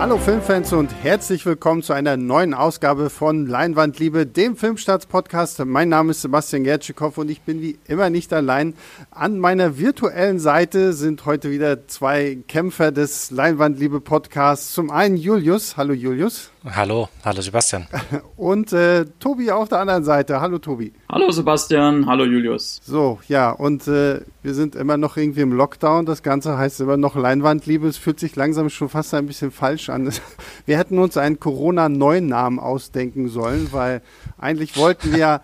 Hallo Filmfans und herzlich willkommen zu einer neuen Ausgabe von Leinwandliebe, dem Filmstarts-Podcast. Mein Name ist Sebastian Gertschikow und ich bin wie immer nicht allein. An meiner virtuellen Seite sind heute wieder zwei Kämpfer des Leinwandliebe-Podcasts. Zum einen Julius. Hallo Julius. Hallo, hallo Sebastian. Und äh, Tobi auf der anderen Seite. Hallo Tobi. Hallo Sebastian, hallo Julius. So, ja, und äh, wir sind immer noch irgendwie im Lockdown. Das Ganze heißt immer noch Leinwandliebe. Es fühlt sich langsam schon fast ein bisschen falsch an. Wir hätten uns einen Corona-neuen Namen ausdenken sollen, weil eigentlich wollten wir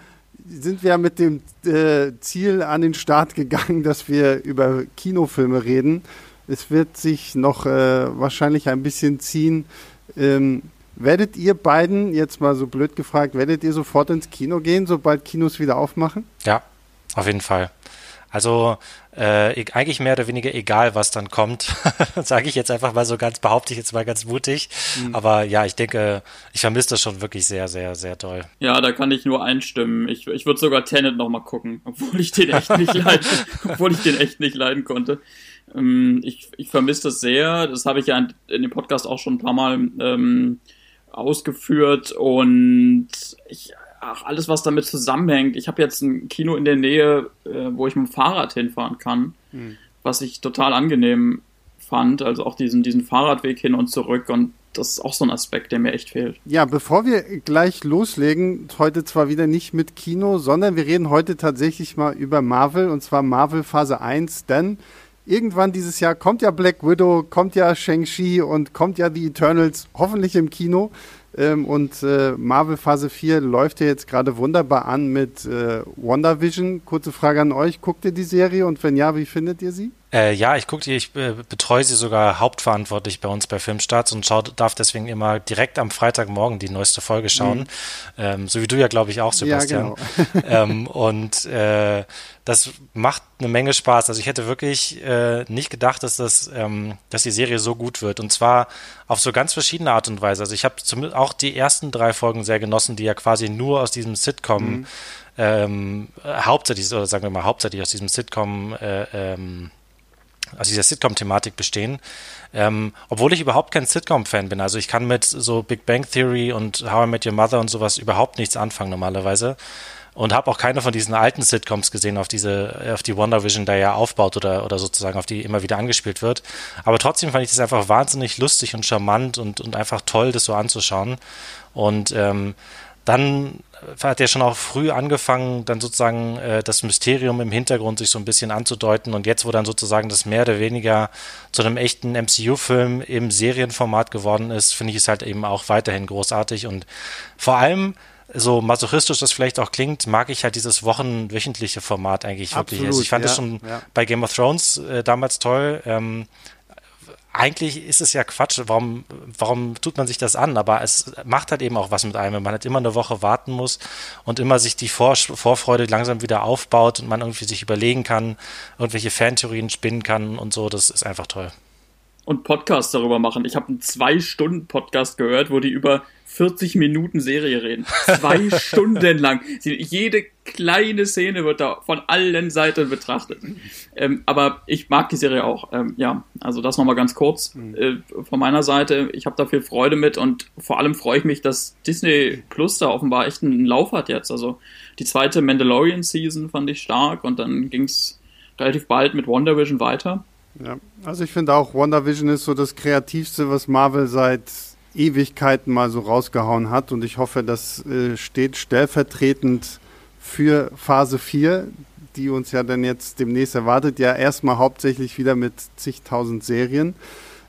sind wir mit dem äh, Ziel an den Start gegangen, dass wir über Kinofilme reden. Es wird sich noch äh, wahrscheinlich ein bisschen ziehen. Ähm, Werdet ihr beiden, jetzt mal so blöd gefragt, werdet ihr sofort ins Kino gehen, sobald Kinos wieder aufmachen? Ja, auf jeden Fall. Also äh, e-, eigentlich mehr oder weniger egal, was dann kommt, sage ich jetzt einfach mal so ganz, behaupte ich jetzt mal ganz mutig. Mhm. Aber ja, ich denke, ich vermisse das schon wirklich sehr, sehr, sehr toll. Ja, da kann ich nur einstimmen. Ich, ich würde sogar Tenet nochmal gucken, obwohl ich den echt nicht leiden, obwohl ich den echt nicht leiden konnte. Ähm, ich ich vermisse das sehr. Das habe ich ja in, in, dem Podcast auch schon ein paar Mal ähm, ausgeführt und ich, ach, alles, was damit zusammenhängt. Ich habe jetzt ein Kino in der Nähe, äh, wo ich mit dem Fahrrad hinfahren kann, mhm. was ich total angenehm fand. Also auch diesen, diesen Fahrradweg hin und zurück und das ist auch so ein Aspekt, der mir echt fehlt. Ja, bevor wir gleich loslegen, heute zwar wieder nicht mit Kino, sondern wir reden heute tatsächlich mal über Marvel und zwar Marvel Phase 1, denn irgendwann dieses Jahr kommt ja Black Widow, kommt ja Shang-Chi und kommt ja die Eternals hoffentlich im Kino. Ähm, und äh, Marvel Phase 4 läuft ja jetzt gerade wunderbar an mit äh, WandaVision. Kurze Frage an euch, guckt ihr die Serie und wenn ja, wie findet ihr sie? Äh, ja, ich gucke die, ich äh, betreue sie sogar hauptverantwortlich bei uns bei Filmstarts und schau, darf deswegen immer direkt am Freitagmorgen die neueste Folge schauen. Mhm. Ähm, so wie du ja, glaube ich, auch, Sebastian. Ja, genau. ähm, und äh, das macht eine Menge Spaß. Also ich hätte wirklich äh, nicht gedacht, dass das, ähm, dass die Serie so gut wird. Und zwar auf so ganz verschiedene Art und Weise. Also ich habe auch die ersten drei Folgen sehr genossen, die ja quasi nur aus diesem Sitcom mhm. ähm, hauptsächlich, oder sagen wir mal hauptsächlich aus diesem Sitcom äh, ähm, aus dieser Sitcom-Thematik bestehen. Ähm, obwohl ich überhaupt kein Sitcom-Fan bin. Also ich kann mit so Big Bang Theory und How I Met Your Mother und sowas überhaupt nichts anfangen normalerweise und habe auch keine von diesen alten Sitcoms gesehen, auf diese, auf die Wonder Vision da ja aufbaut oder, oder sozusagen auf die immer wieder angespielt wird. Aber trotzdem fand ich das einfach wahnsinnig lustig und charmant und, und einfach toll, das so anzuschauen. Und ähm, dann hat er schon auch früh angefangen, dann sozusagen äh, das Mysterium im Hintergrund sich so ein bisschen anzudeuten. Und jetzt, wo dann sozusagen das mehr oder weniger zu einem echten MCU-Film im Serienformat geworden ist, finde ich es halt eben auch weiterhin großartig. Und vor allem so masochistisch das vielleicht auch klingt, mag ich halt dieses wochenwöchentliche Format eigentlich Absolut, wirklich. Also ich fand ja, das schon ja. bei Game of Thrones äh, damals toll. Ähm, eigentlich ist es ja Quatsch. Warum, warum tut man sich das an? Aber es macht halt eben auch was mit einem, wenn man halt immer eine Woche warten muss und immer sich die Vor Vorfreude langsam wieder aufbaut und man irgendwie sich überlegen kann, irgendwelche Fantheorien spinnen kann und so. Das ist einfach toll. Und Podcasts darüber machen. Ich habe einen Zwei-Stunden-Podcast gehört, wo die über 40 Minuten Serie reden. Zwei Stunden lang. Jede kleine Szene wird da von allen Seiten betrachtet. Ähm, aber ich mag die Serie auch. Ähm, ja, also das nochmal ganz kurz mhm. äh, von meiner Seite. Ich habe da viel Freude mit und vor allem freue ich mich, dass Disney Plus da offenbar echt einen Lauf hat jetzt. Also die zweite Mandalorian Season fand ich stark und dann ging es relativ bald mit WandaVision weiter. Ja, also ich finde auch WandaVision ist so das kreativste, was Marvel seit Ewigkeiten mal so rausgehauen hat. Und ich hoffe, das äh, steht stellvertretend für Phase 4, die uns ja dann jetzt demnächst erwartet. Ja, erstmal hauptsächlich wieder mit zigtausend Serien.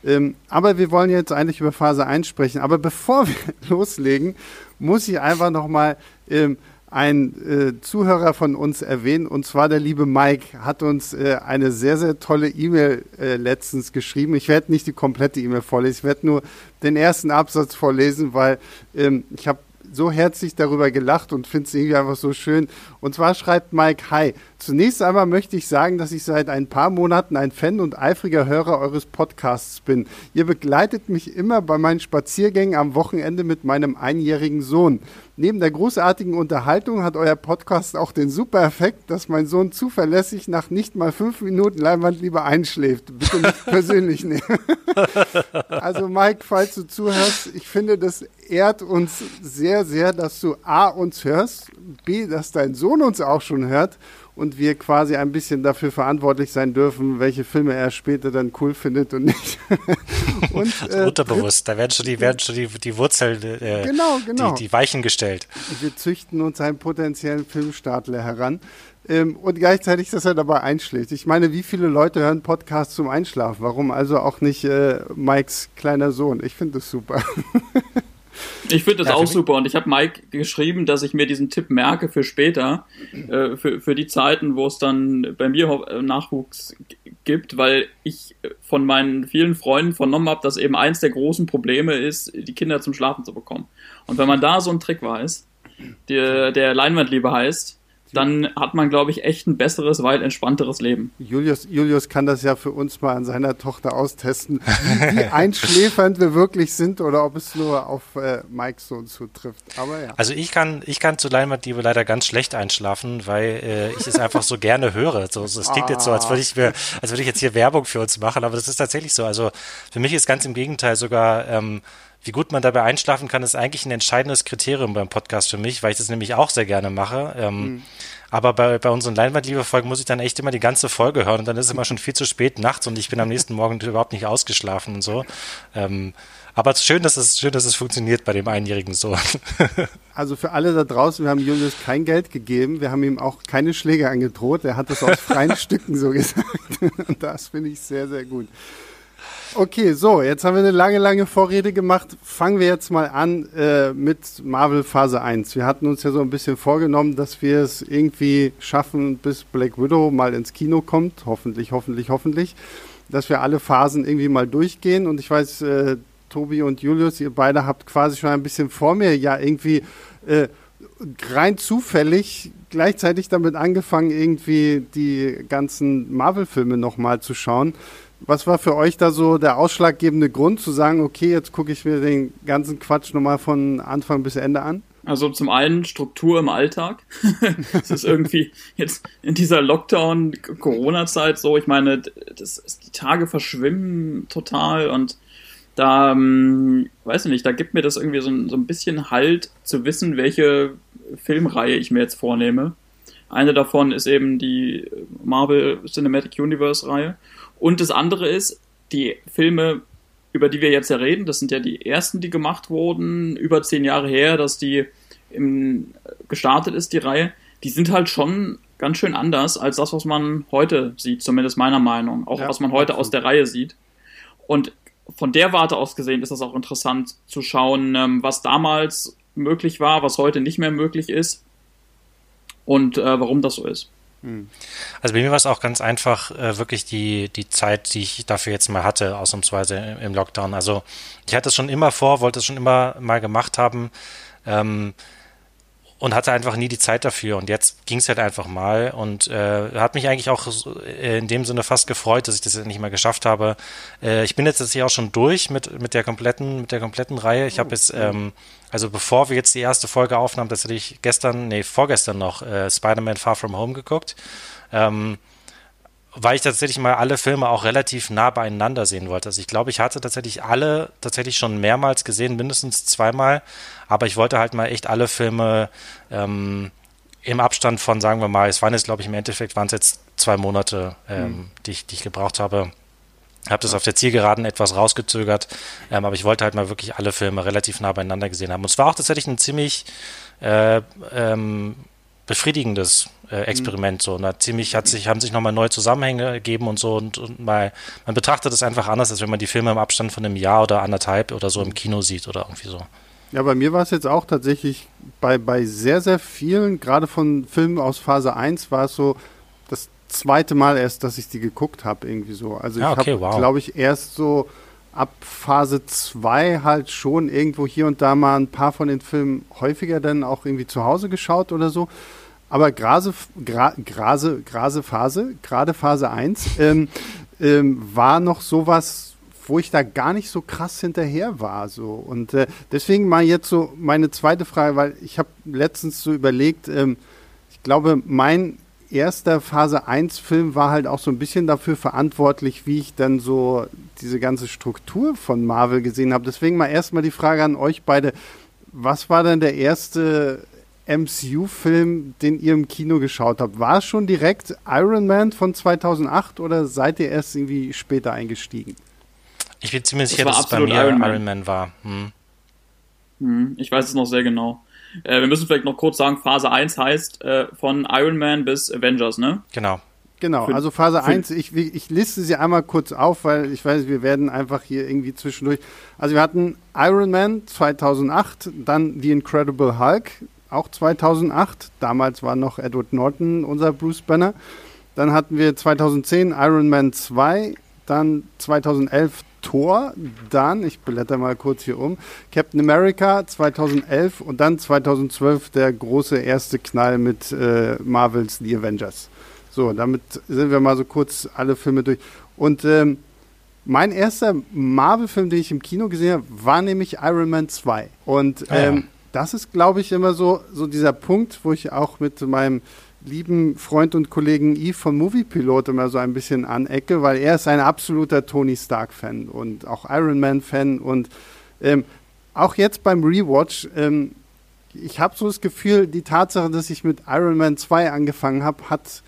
Ähm, aber wir wollen jetzt eigentlich über Phase 1 sprechen. Aber bevor wir loslegen, muss ich einfach nochmal ähm, ein äh, Zuhörer von uns erwähnen, und zwar der liebe Mike hat uns äh, eine sehr, sehr tolle E-Mail äh, letztens geschrieben. Ich werde nicht die komplette E-Mail vorlesen, ich werde nur den ersten Absatz vorlesen, weil ähm, ich habe so herzlich darüber gelacht und finde es irgendwie einfach so schön. Und zwar schreibt Mike, hi, zunächst einmal möchte ich sagen, dass ich seit ein paar Monaten ein Fan und eifriger Hörer eures Podcasts bin. Ihr begleitet mich immer bei meinen Spaziergängen am Wochenende mit meinem einjährigen Sohn. Neben der großartigen Unterhaltung hat euer Podcast auch den super Effekt, dass mein Sohn zuverlässig nach nicht mal fünf Minuten Leinwand lieber einschläft. Bitte nicht persönlich nehmen. also Mike, falls du zuhörst, ich finde, das ehrt uns sehr, sehr, dass du A uns hörst, B, dass dein Sohn uns auch schon hört und wir quasi ein bisschen dafür verantwortlich sein dürfen, welche Filme er später dann cool findet und nicht. und, äh, Unterbewusst, da werden schon die, werden schon die, die Wurzeln, äh, genau, genau. Die, die Weichen gestellt. Wir züchten uns einen potenziellen Filmstartler heran. Ähm, und gleichzeitig, dass er dabei einschläft. Ich meine, wie viele Leute hören Podcasts zum Einschlafen? Warum also auch nicht äh, Mikes kleiner Sohn? Ich finde das super. Ich finde das ja, auch super und ich habe Mike geschrieben, dass ich mir diesen Tipp merke für später, äh, für, für die Zeiten, wo es dann bei mir äh, Nachwuchs gibt, weil ich von meinen vielen Freunden vernommen habe, dass eben eins der großen Probleme ist, die Kinder zum Schlafen zu bekommen. Und wenn man da so einen Trick weiß, der, der Leinwandliebe heißt, dann hat man, glaube ich, echt ein besseres, weit entspannteres Leben. Julius, Julius kann das ja für uns mal an seiner Tochter austesten, wie einschläfernd wir wirklich sind oder ob es nur auf äh, Mike so zutrifft. Aber ja. Also ich kann, ich kann zu Leinwandliebe leider ganz schlecht einschlafen, weil äh, ich es einfach so gerne höre. So, so, es klingt ah. jetzt so, als würde ich mir, als würde ich jetzt hier Werbung für uns machen, aber das ist tatsächlich so. Also für mich ist ganz im Gegenteil sogar ähm, wie gut man dabei einschlafen kann, ist eigentlich ein entscheidendes Kriterium beim Podcast für mich, weil ich das nämlich auch sehr gerne mache. Ähm, mhm. Aber bei, bei unseren Leinwandliebe-Folgen muss ich dann echt immer die ganze Folge hören und dann ist es immer schon viel zu spät nachts und ich bin am nächsten Morgen überhaupt nicht ausgeschlafen und so. Ähm, aber schön, dass es schön, dass es funktioniert bei dem einjährigen Sohn. Also für alle da draußen, wir haben Julius kein Geld gegeben, wir haben ihm auch keine Schläge angedroht. Er hat das aus freien Stücken so gesagt. Und das finde ich sehr, sehr gut. Okay, so, jetzt haben wir eine lange, lange Vorrede gemacht. Fangen wir jetzt mal an äh, mit Marvel Phase 1. Wir hatten uns ja so ein bisschen vorgenommen, dass wir es irgendwie schaffen, bis Black Widow mal ins Kino kommt. Hoffentlich, hoffentlich, hoffentlich. Dass wir alle Phasen irgendwie mal durchgehen. Und ich weiß, äh, Tobi und Julius, ihr beide habt quasi schon ein bisschen vor mir ja irgendwie äh, rein zufällig gleichzeitig damit angefangen, irgendwie die ganzen Marvel-Filme nochmal zu schauen. Was war für euch da so der ausschlaggebende Grund zu sagen, okay, jetzt gucke ich mir den ganzen Quatsch nochmal von Anfang bis Ende an? Also zum einen Struktur im Alltag. Es ist irgendwie jetzt in dieser Lockdown-Corona-Zeit so, ich meine, das, die Tage verschwimmen total und da, ähm, weiß ich nicht, da gibt mir das irgendwie so, so ein bisschen Halt zu wissen, welche Filmreihe ich mir jetzt vornehme. Eine davon ist eben die Marvel Cinematic Universe Reihe. Und das andere ist, die Filme, über die wir jetzt ja reden, das sind ja die ersten, die gemacht wurden, über zehn Jahre her, dass die im, gestartet ist, die Reihe, die sind halt schon ganz schön anders als das, was man heute sieht, zumindest meiner Meinung. Auch ja, was man heute absolut. aus der Reihe sieht. Und von der Warte aus gesehen ist das auch interessant zu schauen, ähm, was damals möglich war, was heute nicht mehr möglich ist und äh, warum das so ist. Hm. Also bei mir war es auch ganz einfach äh, wirklich die, die Zeit, die ich dafür jetzt mal hatte, ausnahmsweise im Lockdown. Also ich hatte es schon immer vor, wollte es schon immer mal gemacht haben. Ähm, und hatte einfach nie die Zeit dafür. Und jetzt ging es halt einfach mal und äh, hat mich eigentlich auch äh, in dem Sinne fast gefreut, dass ich das nicht mehr geschafft habe. Äh, ich bin jetzt hier auch schon durch mit, mit der kompletten, mit der kompletten Reihe. Ich habe jetzt, ähm, also bevor wir jetzt die erste Folge aufnahmen, das hatte ich gestern, nee, vorgestern noch äh, Spider-Man Far From Home geguckt. Ähm, weil ich tatsächlich mal alle Filme auch relativ nah beieinander sehen wollte. Also ich glaube, ich hatte tatsächlich alle tatsächlich schon mehrmals gesehen, mindestens zweimal, aber ich wollte halt mal echt alle Filme ähm, im Abstand von, sagen wir mal, es waren jetzt, glaube ich, im Endeffekt waren es jetzt zwei Monate, ähm, mhm. die, ich, die ich gebraucht habe. Habe das auf der Zielgeraden etwas rausgezögert, ähm, aber ich wollte halt mal wirklich alle Filme relativ nah beieinander gesehen haben. Und es war auch tatsächlich ein ziemlich äh, ähm, befriedigendes äh, Experiment. So, na, ziemlich hat sich, haben sich nochmal neue Zusammenhänge gegeben und so und, und mal, man betrachtet es einfach anders, als wenn man die Filme im Abstand von einem Jahr oder anderthalb oder so im Kino sieht oder irgendwie so. Ja, bei mir war es jetzt auch tatsächlich bei, bei sehr, sehr vielen, gerade von Filmen aus Phase 1, war es so das zweite Mal erst, dass ich die geguckt habe, irgendwie so. Also ich okay, habe, wow. glaube ich, erst so ab Phase 2 halt schon irgendwo hier und da mal ein paar von den Filmen häufiger dann auch irgendwie zu Hause geschaut oder so. Aber Grase, Gra, Grase, Grase Phase, gerade Phase 1, ähm, ähm, war noch sowas, wo ich da gar nicht so krass hinterher war. So. Und äh, deswegen mal jetzt so meine zweite Frage, weil ich habe letztens so überlegt, ähm, ich glaube, mein erster Phase 1 Film war halt auch so ein bisschen dafür verantwortlich, wie ich dann so diese ganze Struktur von Marvel gesehen habe. Deswegen mal erstmal die Frage an euch beide. Was war denn der erste MCU-Film, den ihr im Kino geschaut habt? War es schon direkt Iron Man von 2008 oder seid ihr erst irgendwie später eingestiegen? Ich bin ziemlich sicher, dass es bei mir Iron Man, Iron Man war. Hm. Hm, ich weiß es noch sehr genau. Äh, wir müssen vielleicht noch kurz sagen, Phase 1 heißt äh, von Iron Man bis Avengers, ne? Genau. Genau, also Phase 1, ich, ich liste sie einmal kurz auf, weil ich weiß, wir werden einfach hier irgendwie zwischendurch. Also wir hatten Iron Man 2008, dann The Incredible Hulk, auch 2008. Damals war noch Edward Norton unser Bruce Banner. Dann hatten wir 2010 Iron Man 2, dann 2011 Thor, dann, ich blätter mal kurz hier um, Captain America 2011 und dann 2012 der große erste Knall mit äh, Marvels The Avengers. So, damit sind wir mal so kurz alle Filme durch. Und ähm, mein erster Marvel-Film, den ich im Kino gesehen habe, war nämlich Iron Man 2. Und ah, ähm, ja. Das ist, glaube ich, immer so, so dieser Punkt, wo ich auch mit meinem lieben Freund und Kollegen Yves von Moviepilot immer so ein bisschen anecke, weil er ist ein absoluter Tony Stark-Fan und auch Iron Man-Fan und ähm, auch jetzt beim Rewatch, ähm, ich habe so das Gefühl, die Tatsache, dass ich mit Iron Man 2 angefangen habe, hat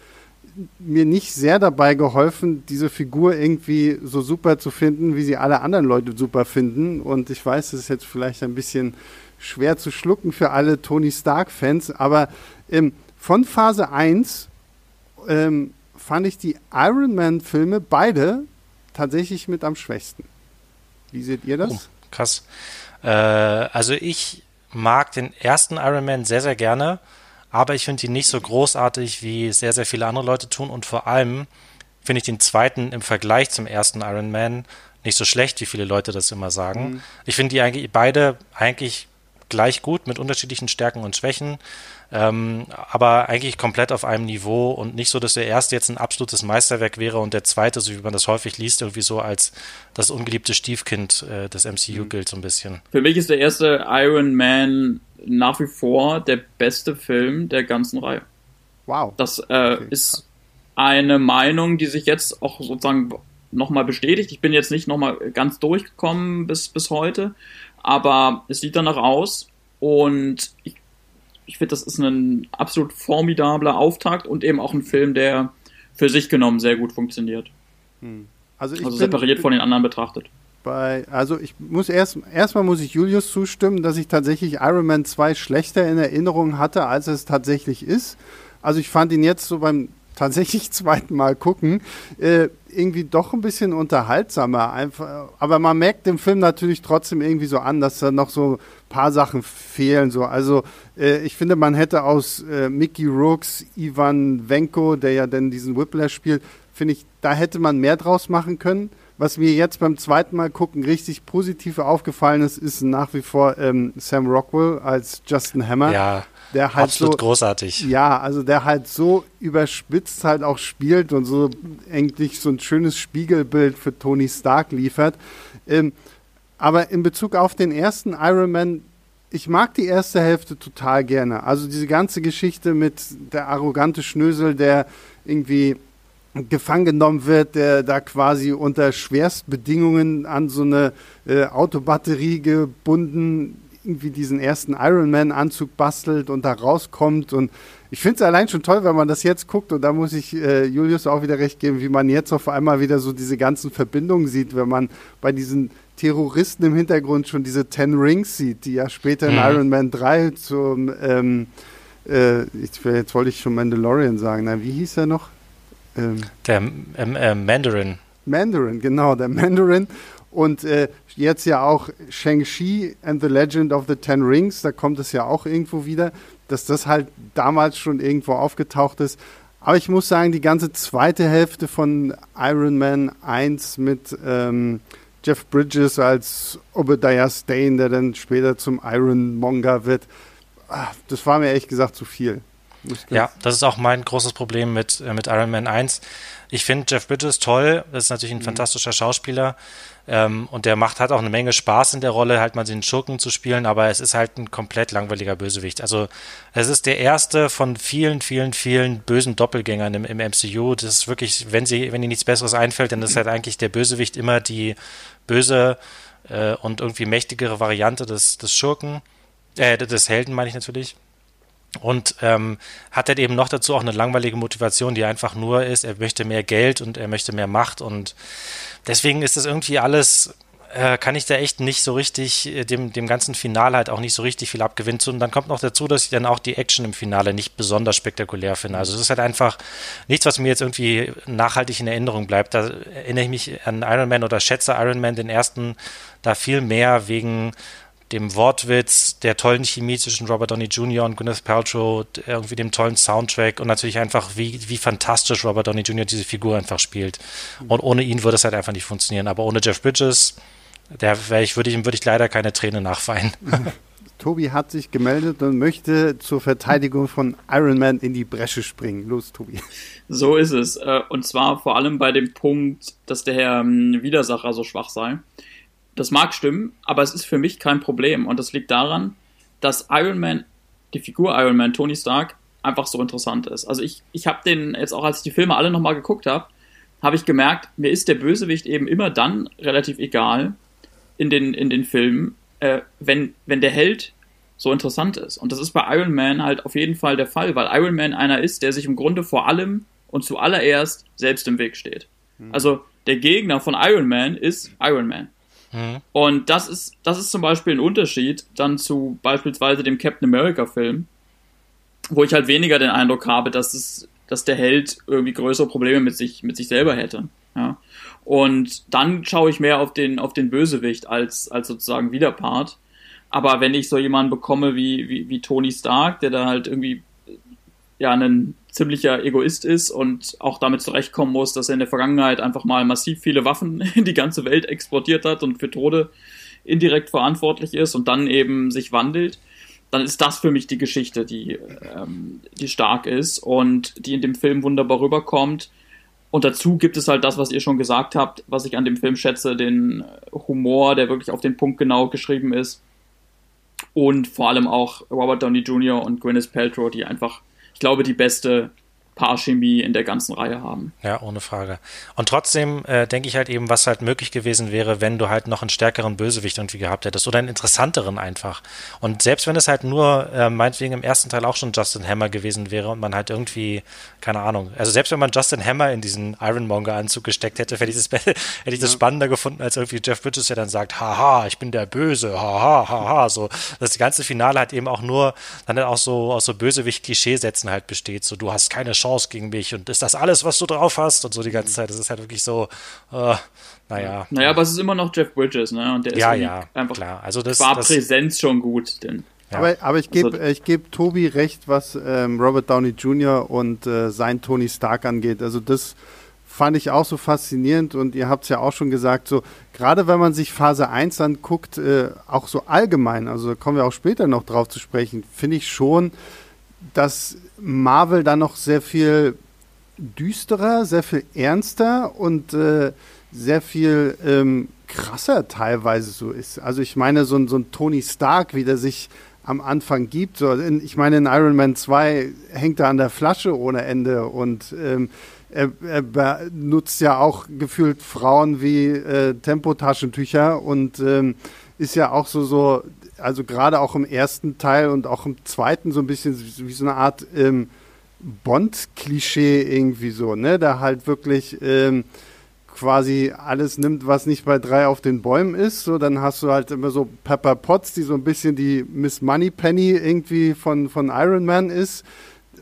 mir nicht sehr dabei geholfen, diese Figur irgendwie so super zu finden, wie sie alle anderen Leute super finden. Und ich weiß, das ist jetzt vielleicht ein bisschen schwer zu schlucken für alle Tony Stark-Fans, aber ähm, von Phase 1 ähm, fand ich die Iron Man-Filme beide tatsächlich mit am schwächsten. Wie seht ihr das? Oh, krass. Äh, also ich mag den ersten Iron Man sehr, sehr gerne, aber ich finde ihn nicht so großartig, wie sehr, sehr viele andere Leute tun und vor allem finde ich den zweiten im Vergleich zum ersten Iron Man nicht so schlecht, wie viele Leute das immer sagen. Mhm. Ich finde die eigentlich beide eigentlich gleich gut mit unterschiedlichen Stärken und Schwächen ähm, aber eigentlich komplett auf einem Niveau und nicht so, dass der erste jetzt ein absolutes Meisterwerk wäre und der zweite, so wie man das häufig liest, irgendwie so als das ungeliebte Stiefkind äh, des MCU mhm. gilt so ein bisschen. Für mich ist der erste Iron Man nach wie vor der beste Film der ganzen Reihe. Wow. Das äh, okay. ist eine Meinung, die sich jetzt auch sozusagen nochmal bestätigt. Ich bin jetzt nicht nochmal ganz durchgekommen bis, bis heute, aber es sieht danach aus und ich ich finde, das ist ein absolut formidabler Auftakt und eben auch ein Film, der für sich genommen sehr gut funktioniert. Hm. Also, also separiert von den anderen betrachtet. Bei, also ich muss erst erstmal muss ich Julius zustimmen, dass ich tatsächlich Iron Man 2 schlechter in Erinnerung hatte, als es tatsächlich ist. Also ich fand ihn jetzt so beim tatsächlich zweiten Mal gucken, äh, irgendwie doch ein bisschen unterhaltsamer. Einfach, aber man merkt dem Film natürlich trotzdem irgendwie so an, dass da noch so ein paar Sachen fehlen. So. Also äh, ich finde, man hätte aus äh, Mickey Rooks, Ivan Venko, der ja dann diesen Whiplash spielt, finde ich, da hätte man mehr draus machen können. Was mir jetzt beim zweiten Mal gucken richtig positiv aufgefallen ist, ist nach wie vor ähm, Sam Rockwell als Justin Hammer. Ja der halt Absolut so, großartig. Ja, also der halt so überspitzt halt auch spielt und so eigentlich so ein schönes Spiegelbild für Tony Stark liefert. Ähm, aber in Bezug auf den ersten Iron Man, ich mag die erste Hälfte total gerne. Also diese ganze Geschichte mit der arrogante Schnösel, der irgendwie gefangen genommen wird, der da quasi unter Schwerstbedingungen an so eine äh, Autobatterie gebunden irgendwie diesen ersten Iron Man-Anzug bastelt und da rauskommt. Und ich finde es allein schon toll, wenn man das jetzt guckt. Und da muss ich äh, Julius auch wieder recht geben, wie man jetzt auf einmal wieder so diese ganzen Verbindungen sieht, wenn man bei diesen Terroristen im Hintergrund schon diese Ten Rings sieht, die ja später in mhm. Iron Man 3 zum, ähm, äh, jetzt, jetzt wollte ich schon Mandalorian sagen, na, wie hieß er noch? Ähm, der ähm, äh, Mandarin. Mandarin, genau, der Mandarin. Und äh, jetzt ja auch Shang-Chi and the Legend of the Ten Rings, da kommt es ja auch irgendwo wieder, dass das halt damals schon irgendwo aufgetaucht ist. Aber ich muss sagen, die ganze zweite Hälfte von Iron Man 1 mit ähm, Jeff Bridges als Obadiah Stane, der dann später zum Ironmonger wird. Ah, das war mir ehrlich gesagt zu viel. Ja, das ist auch mein großes Problem mit, äh, mit Iron Man 1. Ich finde Jeff Bridges toll, das ist natürlich ein mhm. fantastischer Schauspieler ähm, und der macht halt auch eine Menge Spaß in der Rolle, halt mal den Schurken zu spielen, aber es ist halt ein komplett langweiliger Bösewicht. Also es ist der erste von vielen, vielen, vielen bösen Doppelgängern im, im MCU. Das ist wirklich, wenn sie, wenn ihnen nichts Besseres einfällt, dann ist halt eigentlich der Bösewicht immer die böse äh, und irgendwie mächtigere Variante des, des Schurken, äh, des Helden meine ich natürlich. Und ähm, hat halt eben noch dazu auch eine langweilige Motivation, die einfach nur ist, er möchte mehr Geld und er möchte mehr Macht. Und deswegen ist das irgendwie alles, äh, kann ich da echt nicht so richtig, äh, dem, dem ganzen Finale halt auch nicht so richtig viel abgewinnen. Und dann kommt noch dazu, dass ich dann auch die Action im Finale nicht besonders spektakulär finde. Also es ist halt einfach nichts, was mir jetzt irgendwie nachhaltig in Erinnerung bleibt. Da erinnere ich mich an Iron Man oder schätze Iron Man den ersten da viel mehr wegen dem Wortwitz, der tollen Chemie zwischen Robert Downey Jr. und Gwyneth Paltrow, irgendwie dem tollen Soundtrack und natürlich einfach, wie, wie fantastisch Robert Downey Jr. diese Figur einfach spielt. Und ohne ihn würde es halt einfach nicht funktionieren. Aber ohne Jeff Bridges, der ich, würde ich, würde ich leider keine Träne nachweinen. Tobi hat sich gemeldet und möchte zur Verteidigung von Iron Man in die Bresche springen. Los, Tobi. So ist es. Äh, und zwar vor allem bei dem Punkt, dass der Herr ähm, Widersacher so schwach sei. Das mag stimmen, aber es ist für mich kein Problem. Und das liegt daran, dass Iron Man, die Figur Iron Man, Tony Stark, einfach so interessant ist. Also ich, ich habe den jetzt auch, als ich die Filme alle nochmal geguckt habe, habe ich gemerkt, mir ist der Bösewicht eben immer dann relativ egal in den, in den Filmen, äh, wenn, wenn der Held so interessant ist. Und das ist bei Iron Man halt auf jeden Fall der Fall, weil Iron Man einer ist, der sich im Grunde vor allem und zuallererst selbst im Weg steht. Mhm. Also der Gegner von Iron Man ist Iron Man. Mhm. Und das ist, das ist zum Beispiel ein Unterschied dann zu beispielsweise dem Captain America Film, wo ich halt weniger den Eindruck habe, dass es, dass der Held irgendwie größere Probleme mit sich, mit sich selber hätte. Ja. Und dann schaue ich mehr auf den, auf den Bösewicht als, als sozusagen Widerpart. Aber wenn ich so jemanden bekomme wie, wie, wie Tony Stark, der da halt irgendwie ja einen ziemlicher Egoist ist und auch damit zurechtkommen muss, dass er in der Vergangenheit einfach mal massiv viele Waffen in die ganze Welt exportiert hat und für Tode indirekt verantwortlich ist und dann eben sich wandelt, dann ist das für mich die Geschichte, die, ähm, die stark ist und die in dem Film wunderbar rüberkommt. Und dazu gibt es halt das, was ihr schon gesagt habt, was ich an dem Film schätze, den Humor, der wirklich auf den Punkt genau geschrieben ist. Und vor allem auch Robert Downey Jr. und Gwyneth Paltrow, die einfach ich glaube, die beste Paarchemie in der ganzen Reihe haben. Ja, ohne Frage. Und trotzdem äh, denke ich halt eben, was halt möglich gewesen wäre, wenn du halt noch einen stärkeren Bösewicht irgendwie gehabt hättest oder einen interessanteren einfach. Und selbst wenn es halt nur äh, meinetwegen im ersten Teil auch schon Justin Hammer gewesen wäre und man halt irgendwie, keine Ahnung, also selbst wenn man Justin Hammer in diesen Ironmonger-Anzug gesteckt hätte, hätte ich das, hätte ich das ja. spannender gefunden, als irgendwie Jeff Bridges, der dann sagt, haha, ich bin der Böse, haha, haha, so. Das ganze Finale hat eben auch nur, dann halt auch so aus so Bösewicht-Klischeesätzen halt besteht, so du hast keine Chance Chance gegen mich und ist das alles, was du drauf hast und so die ganze Zeit. Das ist halt wirklich so, äh, naja. Naja, aber es ist immer noch Jeff Bridges, ne? Und der ist ja, ja, einfach klar. Also das war das, Präsenz schon gut, denn. Ja. Aber, aber ich gebe also, ich geb Tobi recht, was ähm, Robert Downey Jr. und äh, sein Tony Stark angeht. Also das fand ich auch so faszinierend und ihr habt es ja auch schon gesagt, so gerade wenn man sich Phase 1 anguckt, äh, auch so allgemein, also da kommen wir auch später noch drauf zu sprechen, finde ich schon, dass Marvel dann noch sehr viel düsterer, sehr viel ernster und äh, sehr viel ähm, krasser teilweise so ist. Also ich meine, so ein, so ein Tony Stark, wie der sich am Anfang gibt. So in, ich meine, in Iron Man 2 hängt er an der Flasche ohne Ende und ähm, er, er benutzt ja auch gefühlt Frauen wie äh, Tempotaschentücher und ähm, ist ja auch so, so also gerade auch im ersten Teil und auch im zweiten so ein bisschen wie so eine Art ähm, Bond-Klischee irgendwie so, ne? Da halt wirklich ähm, quasi alles nimmt, was nicht bei drei auf den Bäumen ist. So, dann hast du halt immer so Pepper Potts, die so ein bisschen die Miss Moneypenny irgendwie von, von Iron Man ist.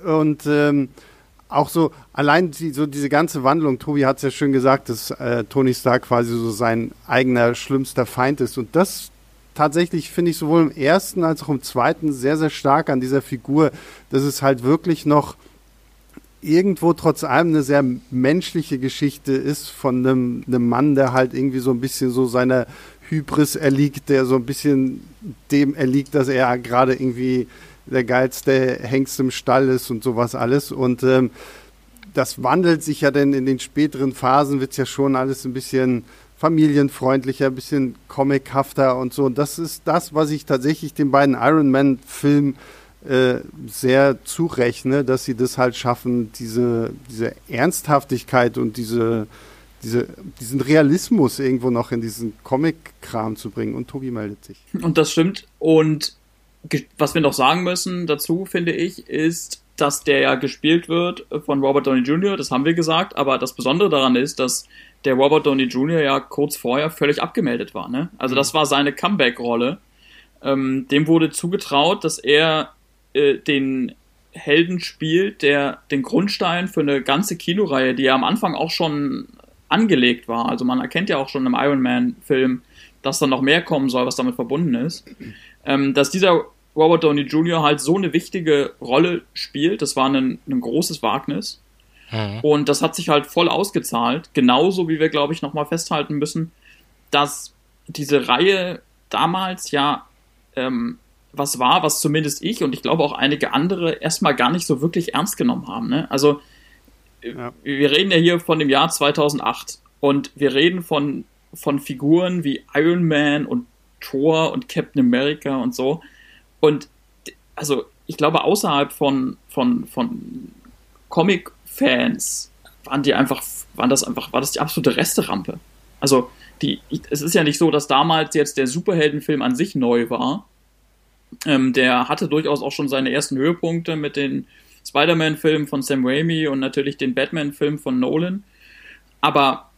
Und ähm, auch so, allein die, so diese ganze Wandlung, Tobi hat es ja schön gesagt, dass äh, Tony Stark quasi so sein eigener schlimmster Feind ist. Und das tatsächlich finde ich sowohl im ersten als auch im zweiten sehr, sehr stark an dieser Figur, dass es halt wirklich noch irgendwo trotz allem eine sehr menschliche Geschichte ist von einem, einem Mann, der halt irgendwie so ein bisschen so seiner Hybris erliegt, der so ein bisschen dem erliegt, dass er gerade irgendwie der geilste Hengst im Stall ist und sowas alles. Und ähm, das wandelt sich ja dann in den späteren Phasen, wird es ja schon alles ein bisschen familienfreundlicher, ein bisschen comichafter und so. Und das ist das, was ich tatsächlich den beiden Iron Man-Filmen äh, sehr zurechne, dass sie das halt schaffen, diese, diese Ernsthaftigkeit und diese, diese, diesen Realismus irgendwo noch in diesen Comic-Kram zu bringen. Und Tobi meldet sich. Und das stimmt. Und was wir noch sagen müssen dazu, finde ich, ist, dass der ja gespielt wird von Robert Downey Jr., das haben wir gesagt, aber das Besondere daran ist, dass der Robert Downey Jr. ja kurz vorher völlig abgemeldet war. Ne? Also das war seine Comeback-Rolle. Ähm, dem wurde zugetraut, dass er äh, den Helden spielt, der den Grundstein für eine ganze Kinoreihe, die ja am Anfang auch schon angelegt war. Also man erkennt ja auch schon im Iron Man-Film, dass da noch mehr kommen soll, was damit verbunden ist. Ähm, dass dieser Robert Downey Jr. halt so eine wichtige Rolle spielt, das war ein, ein großes Wagnis. Mhm. Und das hat sich halt voll ausgezahlt. Genauso wie wir, glaube ich, nochmal festhalten müssen, dass diese Reihe damals ja ähm, was war, was zumindest ich und ich glaube auch einige andere erstmal gar nicht so wirklich ernst genommen haben. Ne? Also ja. wir reden ja hier von dem Jahr 2008 und wir reden von, von Figuren wie Iron Man und Thor und Captain America und so. Und also ich glaube, außerhalb von, von, von Comic-Fans waren die einfach, waren das einfach, war das die absolute Resterampe. Also die, es ist ja nicht so, dass damals jetzt der Superheldenfilm an sich neu war, ähm, der hatte durchaus auch schon seine ersten Höhepunkte mit den Spider-Man-Filmen von Sam Raimi und natürlich den Batman-Film von Nolan. Aber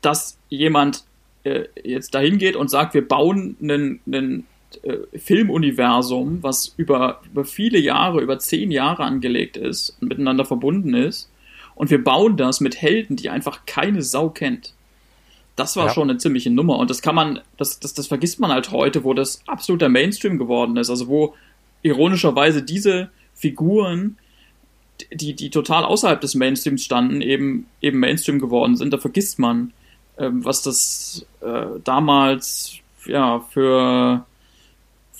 dass jemand äh, jetzt dahin geht und sagt, wir bauen einen, äh, Filmuniversum, was über, über viele Jahre, über zehn Jahre angelegt ist und miteinander verbunden ist, und wir bauen das mit Helden, die einfach keine Sau kennt. Das war ja. schon eine ziemliche Nummer. Und das kann man, das, das, das vergisst man halt heute, wo das absoluter Mainstream geworden ist. Also wo ironischerweise diese Figuren, die, die total außerhalb des Mainstreams standen, eben, eben Mainstream geworden sind. Da vergisst man, ähm, was das äh, damals ja für,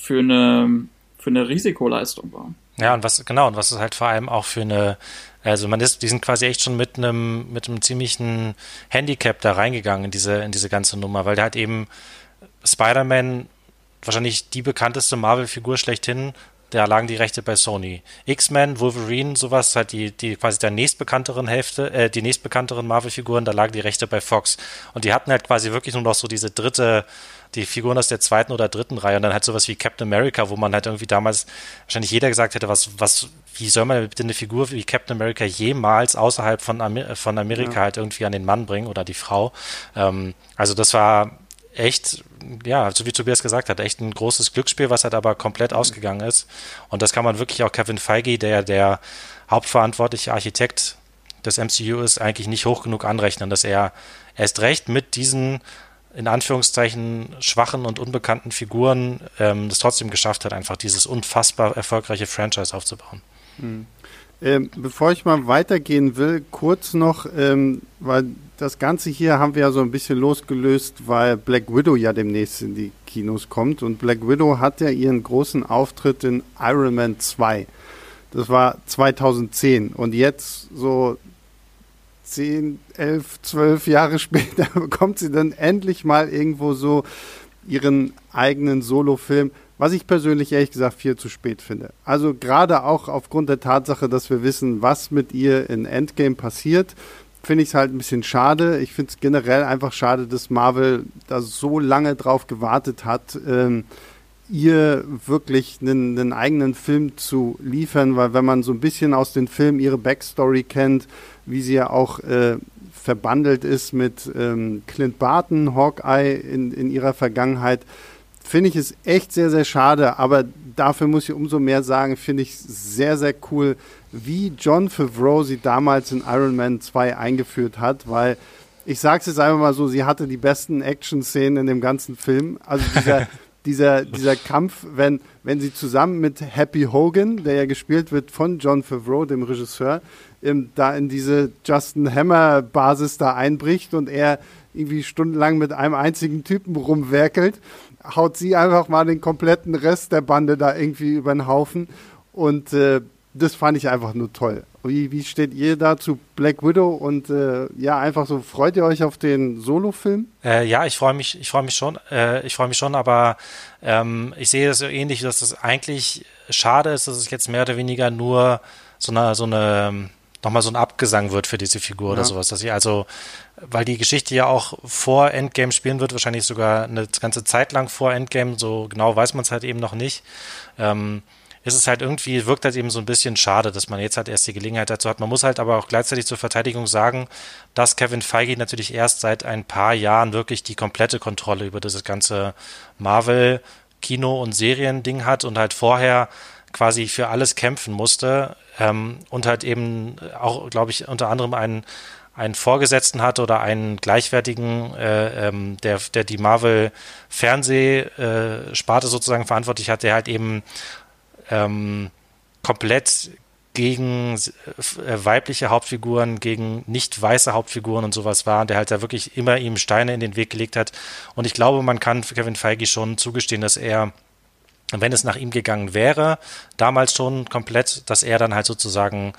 für, eine, für eine Risikoleistung war. Ja, und was, genau, und was es halt vor allem auch für eine also man ist, die sind quasi echt schon mit einem, mit einem ziemlichen Handicap da reingegangen in diese, in diese ganze Nummer, weil der hat eben Spider-Man wahrscheinlich die bekannteste Marvel-Figur schlechthin, da lagen die Rechte bei Sony. X-Men, Wolverine, sowas, halt die, die quasi der nächstbekannteren Hälfte, äh, die nächstbekannteren Marvel-Figuren, da lagen die Rechte bei Fox. Und die hatten halt quasi wirklich nur noch so diese dritte, die Figuren aus der zweiten oder dritten Reihe und dann halt sowas wie Captain America, wo man halt irgendwie damals wahrscheinlich jeder gesagt hätte, was, was, wie soll man bitte eine Figur wie Captain America jemals außerhalb von, Amer von Amerika ja. halt irgendwie an den Mann bringen oder die Frau. Ähm, also das war echt, ja, so wie Tobias gesagt hat, echt ein großes Glücksspiel, was halt aber komplett ausgegangen ist. Und das kann man wirklich auch Kevin Feige, der der hauptverantwortliche Architekt des MCU ist, eigentlich nicht hoch genug anrechnen, dass er erst recht mit diesen in Anführungszeichen schwachen und unbekannten Figuren ähm, das trotzdem geschafft hat, einfach dieses unfassbar erfolgreiche Franchise aufzubauen. Hm. Ähm, bevor ich mal weitergehen will, kurz noch, ähm, weil das Ganze hier haben wir ja so ein bisschen losgelöst, weil Black Widow ja demnächst in die Kinos kommt und Black Widow hat ja ihren großen Auftritt in Iron Man 2. Das war 2010 und jetzt so 10, 11, 12 Jahre später bekommt sie dann endlich mal irgendwo so ihren eigenen Solo-Film, was ich persönlich ehrlich gesagt viel zu spät finde. Also gerade auch aufgrund der Tatsache, dass wir wissen, was mit ihr in Endgame passiert, finde ich es halt ein bisschen schade. Ich finde es generell einfach schade, dass Marvel da so lange drauf gewartet hat, ähm, ihr wirklich einen, einen eigenen Film zu liefern, weil wenn man so ein bisschen aus den Filmen ihre Backstory kennt, wie sie ja auch äh, verbandelt ist mit ähm, Clint Barton, Hawkeye in, in ihrer Vergangenheit, finde ich es echt sehr, sehr schade. Aber dafür muss ich umso mehr sagen, finde ich sehr, sehr cool, wie John Favreau sie damals in Iron Man 2 eingeführt hat, weil ich sage es jetzt einfach mal so, sie hatte die besten Action-Szenen in dem ganzen Film. Also dieser, dieser, dieser Kampf, wenn, wenn sie zusammen mit Happy Hogan, der ja gespielt wird von John Favreau, dem Regisseur, ähm, da in diese Justin Hammer Basis da einbricht und er irgendwie stundenlang mit einem einzigen Typen rumwerkelt, haut sie einfach mal den kompletten Rest der Bande da irgendwie über den Haufen und äh, das fand ich einfach nur toll. Wie, wie steht ihr da zu Black Widow und äh, ja, einfach so, freut ihr euch auf den Solo-Film? Äh, ja, ich freue mich, ich freue mich schon, äh, ich freue mich schon, aber ähm, ich sehe das so ähnlich, dass es das eigentlich schade ist, dass es jetzt mehr oder weniger nur so eine, so eine nochmal so ein Abgesang wird für diese Figur ja. oder sowas. Dass sie also, weil die Geschichte ja auch vor Endgame spielen wird, wahrscheinlich sogar eine ganze Zeit lang vor Endgame, so genau weiß man es halt eben noch nicht. Ähm, ist es halt irgendwie, wirkt halt eben so ein bisschen schade, dass man jetzt halt erst die Gelegenheit dazu hat. Man muss halt aber auch gleichzeitig zur Verteidigung sagen, dass Kevin Feige natürlich erst seit ein paar Jahren wirklich die komplette Kontrolle über dieses ganze Marvel Kino- und Serien-Ding hat und halt vorher quasi für alles kämpfen musste ähm, und halt eben auch, glaube ich, unter anderem einen einen Vorgesetzten hat oder einen gleichwertigen, äh, ähm, der, der die Marvel Fernsehsparte äh, sozusagen verantwortlich hat, der halt eben ähm, komplett gegen äh, weibliche Hauptfiguren, gegen nicht weiße Hauptfiguren und sowas war, der halt da wirklich immer ihm Steine in den Weg gelegt hat. Und ich glaube, man kann Kevin Feige schon zugestehen, dass er, wenn es nach ihm gegangen wäre, damals schon komplett, dass er dann halt sozusagen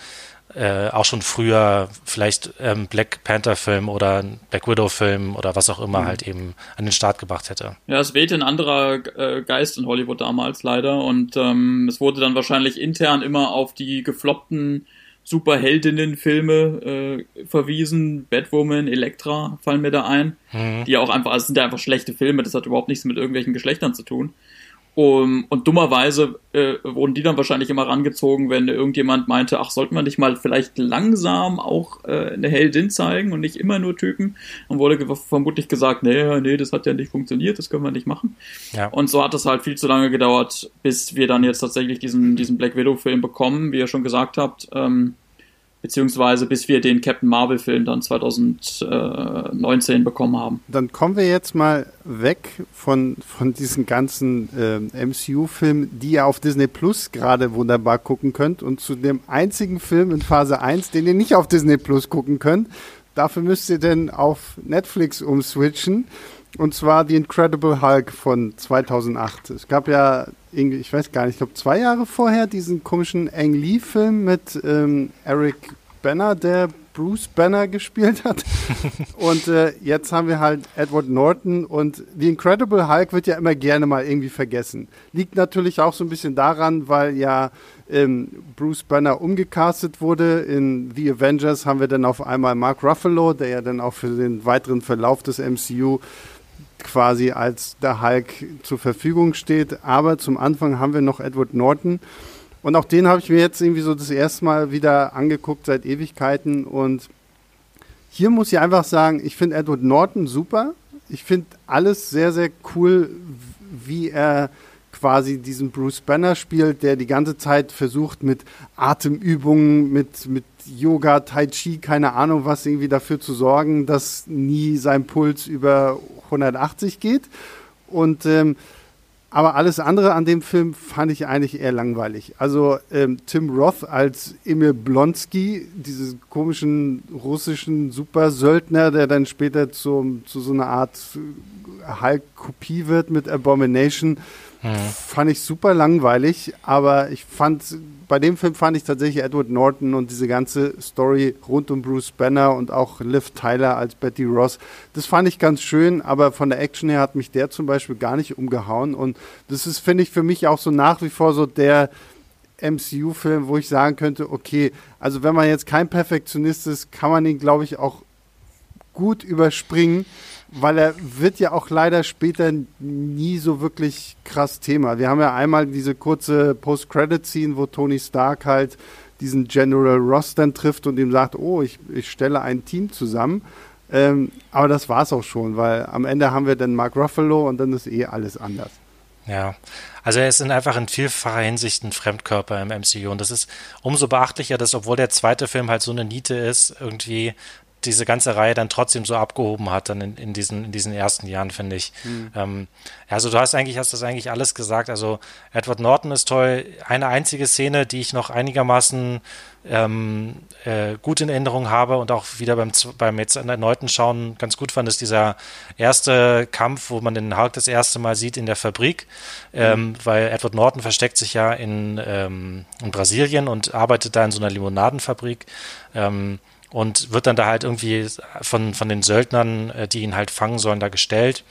äh, auch schon früher vielleicht ähm, Black Panther-Film oder Black Widow-Film oder was auch immer mhm. halt eben an den Start gebracht hätte. Ja, es wehte ein anderer äh, Geist in Hollywood damals leider und ähm, es wurde dann wahrscheinlich intern immer auf die gefloppten Superheldinnen-Filme äh, verwiesen. Batwoman, Elektra fallen mir da ein. Mhm. Die auch einfach, also sind ja einfach schlechte Filme, das hat überhaupt nichts mit irgendwelchen Geschlechtern zu tun. Um, und dummerweise äh, wurden die dann wahrscheinlich immer rangezogen, wenn irgendjemand meinte, ach, sollten wir nicht mal vielleicht langsam auch äh, eine Heldin zeigen und nicht immer nur Typen? Dann wurde vermutlich gesagt, nee, nee, das hat ja nicht funktioniert, das können wir nicht machen. Ja. Und so hat es halt viel zu lange gedauert, bis wir dann jetzt tatsächlich diesen, diesen Black Widow-Film bekommen, wie ihr schon gesagt habt. Ähm, beziehungsweise bis wir den Captain Marvel-Film dann 2019 bekommen haben. Dann kommen wir jetzt mal weg von, von diesen ganzen äh, MCU-Filmen, die ihr auf Disney Plus gerade wunderbar gucken könnt und zu dem einzigen Film in Phase 1, den ihr nicht auf Disney Plus gucken könnt. Dafür müsst ihr denn auf Netflix umswitchen. Und zwar The Incredible Hulk von 2008. Es gab ja, ich weiß gar nicht, ich glaube zwei Jahre vorher diesen komischen Ang Lee-Film mit ähm, Eric Banner, der Bruce Banner gespielt hat. und äh, jetzt haben wir halt Edward Norton und The Incredible Hulk wird ja immer gerne mal irgendwie vergessen. Liegt natürlich auch so ein bisschen daran, weil ja ähm, Bruce Banner umgecastet wurde. In The Avengers haben wir dann auf einmal Mark Ruffalo, der ja dann auch für den weiteren Verlauf des MCU quasi als der Hulk zur Verfügung steht. Aber zum Anfang haben wir noch Edward Norton. Und auch den habe ich mir jetzt irgendwie so das erste Mal wieder angeguckt seit Ewigkeiten. Und hier muss ich einfach sagen, ich finde Edward Norton super. Ich finde alles sehr, sehr cool, wie er quasi diesen Bruce Banner spielt, der die ganze Zeit versucht mit Atemübungen, mit, mit Yoga, Tai Chi, keine Ahnung was, irgendwie dafür zu sorgen, dass nie sein Puls über 180 geht. Und ähm, aber alles andere an dem Film fand ich eigentlich eher langweilig. Also ähm, Tim Roth als Emil Blonsky, diesen komischen russischen Supersöldner, der dann später zum, zu so einer Art Hulk-Kopie wird mit Abomination, Mhm. Fand ich super langweilig, aber ich fand, bei dem Film fand ich tatsächlich Edward Norton und diese ganze Story rund um Bruce Banner und auch Liv Tyler als Betty Ross, das fand ich ganz schön, aber von der Action her hat mich der zum Beispiel gar nicht umgehauen und das ist, finde ich, für mich auch so nach wie vor so der MCU-Film, wo ich sagen könnte, okay, also wenn man jetzt kein Perfektionist ist, kann man ihn, glaube ich, auch gut überspringen weil er wird ja auch leider später nie so wirklich krass Thema. Wir haben ja einmal diese kurze Post-Credit-Scene, wo Tony Stark halt diesen General Ross dann trifft und ihm sagt, oh, ich, ich stelle ein Team zusammen. Ähm, aber das war es auch schon, weil am Ende haben wir dann Mark Ruffalo und dann ist eh alles anders. Ja, also er ist in einfach in vielfacher Hinsicht ein Fremdkörper im MCU und das ist umso beachtlicher, dass obwohl der zweite Film halt so eine Niete ist, irgendwie diese ganze Reihe dann trotzdem so abgehoben hat, dann in, in diesen, in diesen ersten Jahren, finde ich. Mhm. Ähm, also du hast eigentlich, hast das eigentlich alles gesagt. Also Edward Norton ist toll. Eine einzige Szene, die ich noch einigermaßen ähm, äh, gut in Erinnerung habe und auch wieder beim, beim jetzt erneuten Schauen ganz gut fand, ist dieser erste Kampf, wo man den Hulk das erste Mal sieht in der Fabrik, ähm, mhm. weil Edward Norton versteckt sich ja in, ähm, in Brasilien und arbeitet da in so einer Limonadenfabrik ähm, und wird dann da halt irgendwie von, von den Söldnern, äh, die ihn halt fangen sollen, da gestellt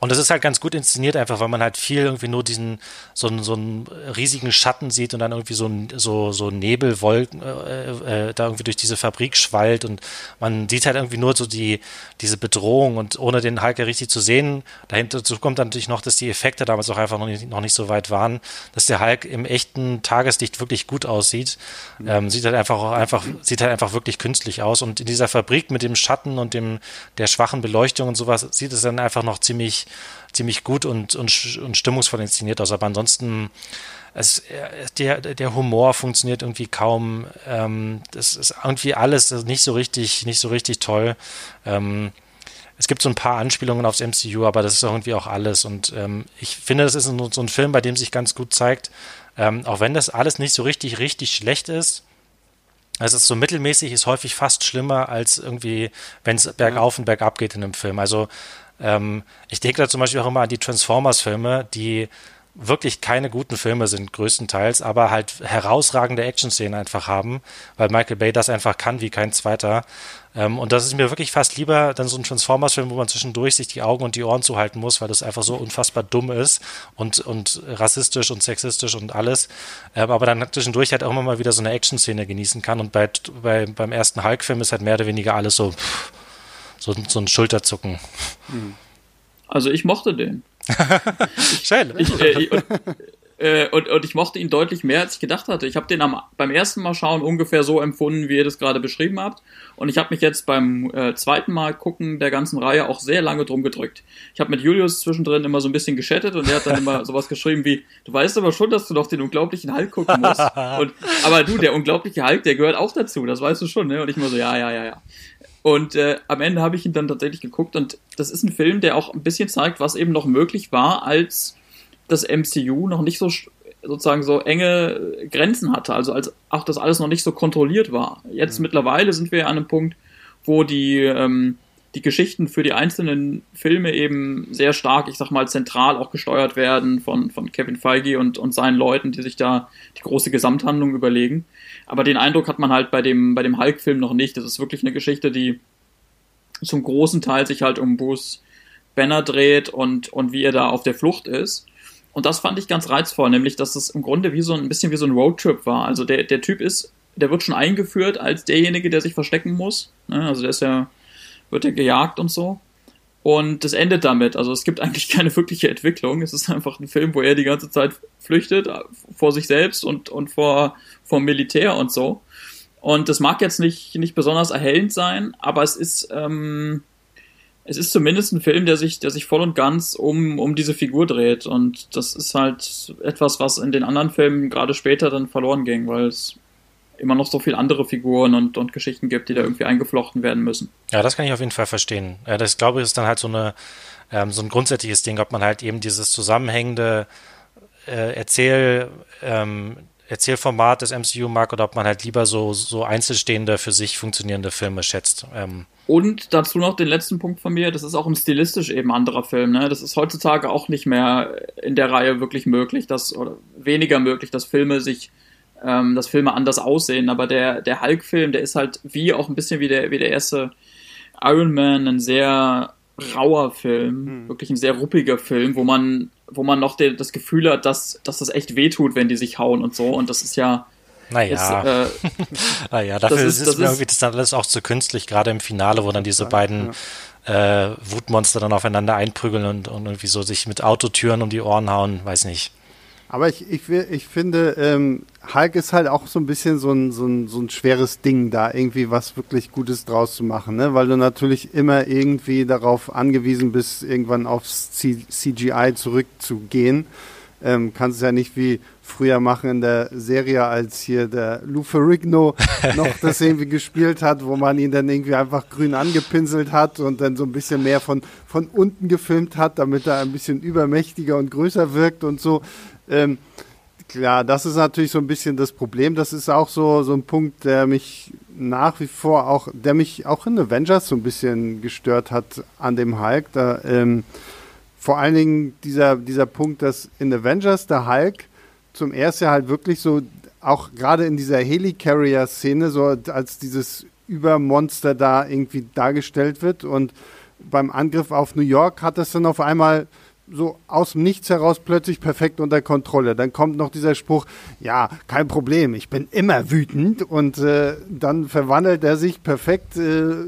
und das ist halt ganz gut inszeniert, einfach weil man halt viel irgendwie nur diesen, so, einen, so einen riesigen Schatten sieht und dann irgendwie so, ein, so, so Nebelwolken äh, äh, da irgendwie durch diese Fabrik schwallt und man sieht halt irgendwie nur so die, diese Bedrohung und ohne den Hulk ja richtig zu sehen, dahinter kommt dann natürlich noch, dass die Effekte damals auch einfach noch nicht, noch nicht so weit waren, dass der Hulk im echten Tageslicht wirklich gut aussieht. Ähm, sieht halt einfach auch einfach, sieht halt einfach wirklich künstlich aus. Und in dieser Fabrik mit dem Schatten und dem, der schwachen Beleuchtung und sowas sieht es dann einfach noch ziemlich ziemlich, ziemlich gut und, und, und stimmungsvoll inszeniert aus. Aber ansonsten, es, der, der Humor funktioniert irgendwie kaum. Ähm, das ist irgendwie alles nicht so richtig, nicht so richtig toll. Ähm, es gibt so ein paar Anspielungen aufs MCU, aber das ist irgendwie auch alles. Und ähm, ich finde, das ist so ein Film, bei dem sich ganz gut zeigt, ähm, auch wenn das alles nicht so richtig, richtig schlecht ist, es ist so mittelmäßig, ist häufig fast schlimmer als irgendwie, wenn es bergauf und bergab geht in einem Film. Also ähm, ich denke da zum Beispiel auch immer an die Transformers-Filme, die wirklich keine guten Filme sind, größtenteils, aber halt herausragende Action-Szenen einfach haben, weil Michael Bay das einfach kann wie kein zweiter. Ähm, und das ist mir wirklich fast lieber dann so ein Transformers-Film, wo man zwischendurch sich die Augen und die Ohren zuhalten muss, weil das einfach so unfassbar dumm ist und, und rassistisch und sexistisch und alles. Ähm, aber dann zwischendurch halt auch immer mal wieder so eine Action-Szene genießen kann. Und bei, bei, beim ersten Hulk-Film ist halt mehr oder weniger alles so. Pff, so, so ein Schulterzucken. Also ich mochte den. Schön. Ich, äh, und, äh, und, und, ich mochte ihn deutlich mehr, als ich gedacht hatte. Ich habe den am, beim ersten Mal schauen ungefähr so empfunden, wie ihr das gerade beschrieben habt. Und ich habe mich jetzt beim äh, zweiten Mal gucken der ganzen Reihe auch sehr lange drum gedrückt. Ich habe mit Julius zwischendrin immer so ein bisschen geschattet und er hat dann immer sowas geschrieben wie, du weißt aber schon, dass du doch den unglaublichen Hulk gucken musst. Und, aber du, der unglaubliche Hulk, der gehört auch dazu, das weißt du schon, ne? Und ich immer so, ja, ja, ja, ja. Und äh, am Ende habe ich ihn dann tatsächlich geguckt und das ist ein Film, der auch ein bisschen zeigt, was eben noch möglich war, als das MCU noch nicht so sozusagen so enge Grenzen hatte, also als auch das alles noch nicht so kontrolliert war. Jetzt mhm. mittlerweile sind wir an einem Punkt, wo die ähm, die Geschichten für die einzelnen Filme eben sehr stark, ich sag mal, zentral auch gesteuert werden von, von Kevin Feige und, und seinen Leuten, die sich da die große Gesamthandlung überlegen. Aber den Eindruck hat man halt bei dem, bei dem Hulk-Film noch nicht. Das ist wirklich eine Geschichte, die zum großen Teil sich halt um Bruce Banner dreht und, und wie er da auf der Flucht ist. Und das fand ich ganz reizvoll, nämlich, dass es im Grunde wie so ein, ein bisschen wie so ein Roadtrip war. Also der, der Typ ist, der wird schon eingeführt als derjenige, der sich verstecken muss. Ne? Also der ist ja, wird ja gejagt und so. Und es endet damit. Also es gibt eigentlich keine wirkliche Entwicklung. Es ist einfach ein Film, wo er die ganze Zeit flüchtet vor sich selbst und, und vor, vom Militär und so. Und das mag jetzt nicht, nicht besonders erhellend sein, aber es ist, ähm, es ist zumindest ein Film, der sich, der sich voll und ganz um, um diese Figur dreht. Und das ist halt etwas, was in den anderen Filmen gerade später dann verloren ging, weil es immer noch so viele andere Figuren und, und Geschichten gibt, die da irgendwie eingeflochten werden müssen. Ja, das kann ich auf jeden Fall verstehen. Das glaube ich ist dann halt so eine ähm, so ein grundsätzliches Ding, ob man halt eben dieses zusammenhängende äh, Erzähl ähm, Erzählformat des MCU mag oder ob man halt lieber so, so einzelstehende, für sich funktionierende Filme schätzt. Ähm. Und dazu noch den letzten Punkt von mir, das ist auch ein stilistisch eben anderer Film. Ne? Das ist heutzutage auch nicht mehr in der Reihe wirklich möglich, dass, oder weniger möglich, dass Filme sich ähm, dass Filme anders aussehen, aber der, der Hulk-Film, der ist halt wie auch ein bisschen wie der, wie der erste Iron Man, ein sehr rauer Film, mhm. wirklich ein sehr ruppiger Film, wo man, wo man noch de, das Gefühl hat, dass, dass das echt wehtut, wenn die sich hauen und so. Und das ist ja. Naja, ist, äh, naja dafür ist, ist mir irgendwie das dann alles auch zu künstlich, gerade im Finale, wo dann diese ja, beiden ja. Äh, Wutmonster dann aufeinander einprügeln und, und irgendwie so sich mit Autotüren um die Ohren hauen, weiß nicht. Aber ich, ich, ich finde, ähm, Hulk ist halt auch so ein bisschen so ein, so, ein, so ein schweres Ding, da irgendwie was wirklich Gutes draus zu machen, ne? weil du natürlich immer irgendwie darauf angewiesen bist, irgendwann aufs C CGI zurückzugehen. ähm, kannst es ja nicht wie früher machen in der Serie, als hier der Lou Ferrigno noch das irgendwie gespielt hat, wo man ihn dann irgendwie einfach grün angepinselt hat und dann so ein bisschen mehr von, von unten gefilmt hat, damit er ein bisschen übermächtiger und größer wirkt und so. Ähm, klar, das ist natürlich so ein bisschen das Problem. Das ist auch so, so ein Punkt, der mich nach wie vor auch, der mich auch in Avengers so ein bisschen gestört hat an dem Hulk. Da, ähm, vor allen Dingen dieser, dieser Punkt, dass in Avengers der Hulk zum ersten halt wirklich so, auch gerade in dieser Helicarrier-Szene, so als dieses Übermonster da irgendwie dargestellt wird und beim Angriff auf New York hat es dann auf einmal so aus dem Nichts heraus plötzlich perfekt unter Kontrolle. Dann kommt noch dieser Spruch, ja, kein Problem, ich bin immer wütend und äh, dann verwandelt er sich perfekt. Äh,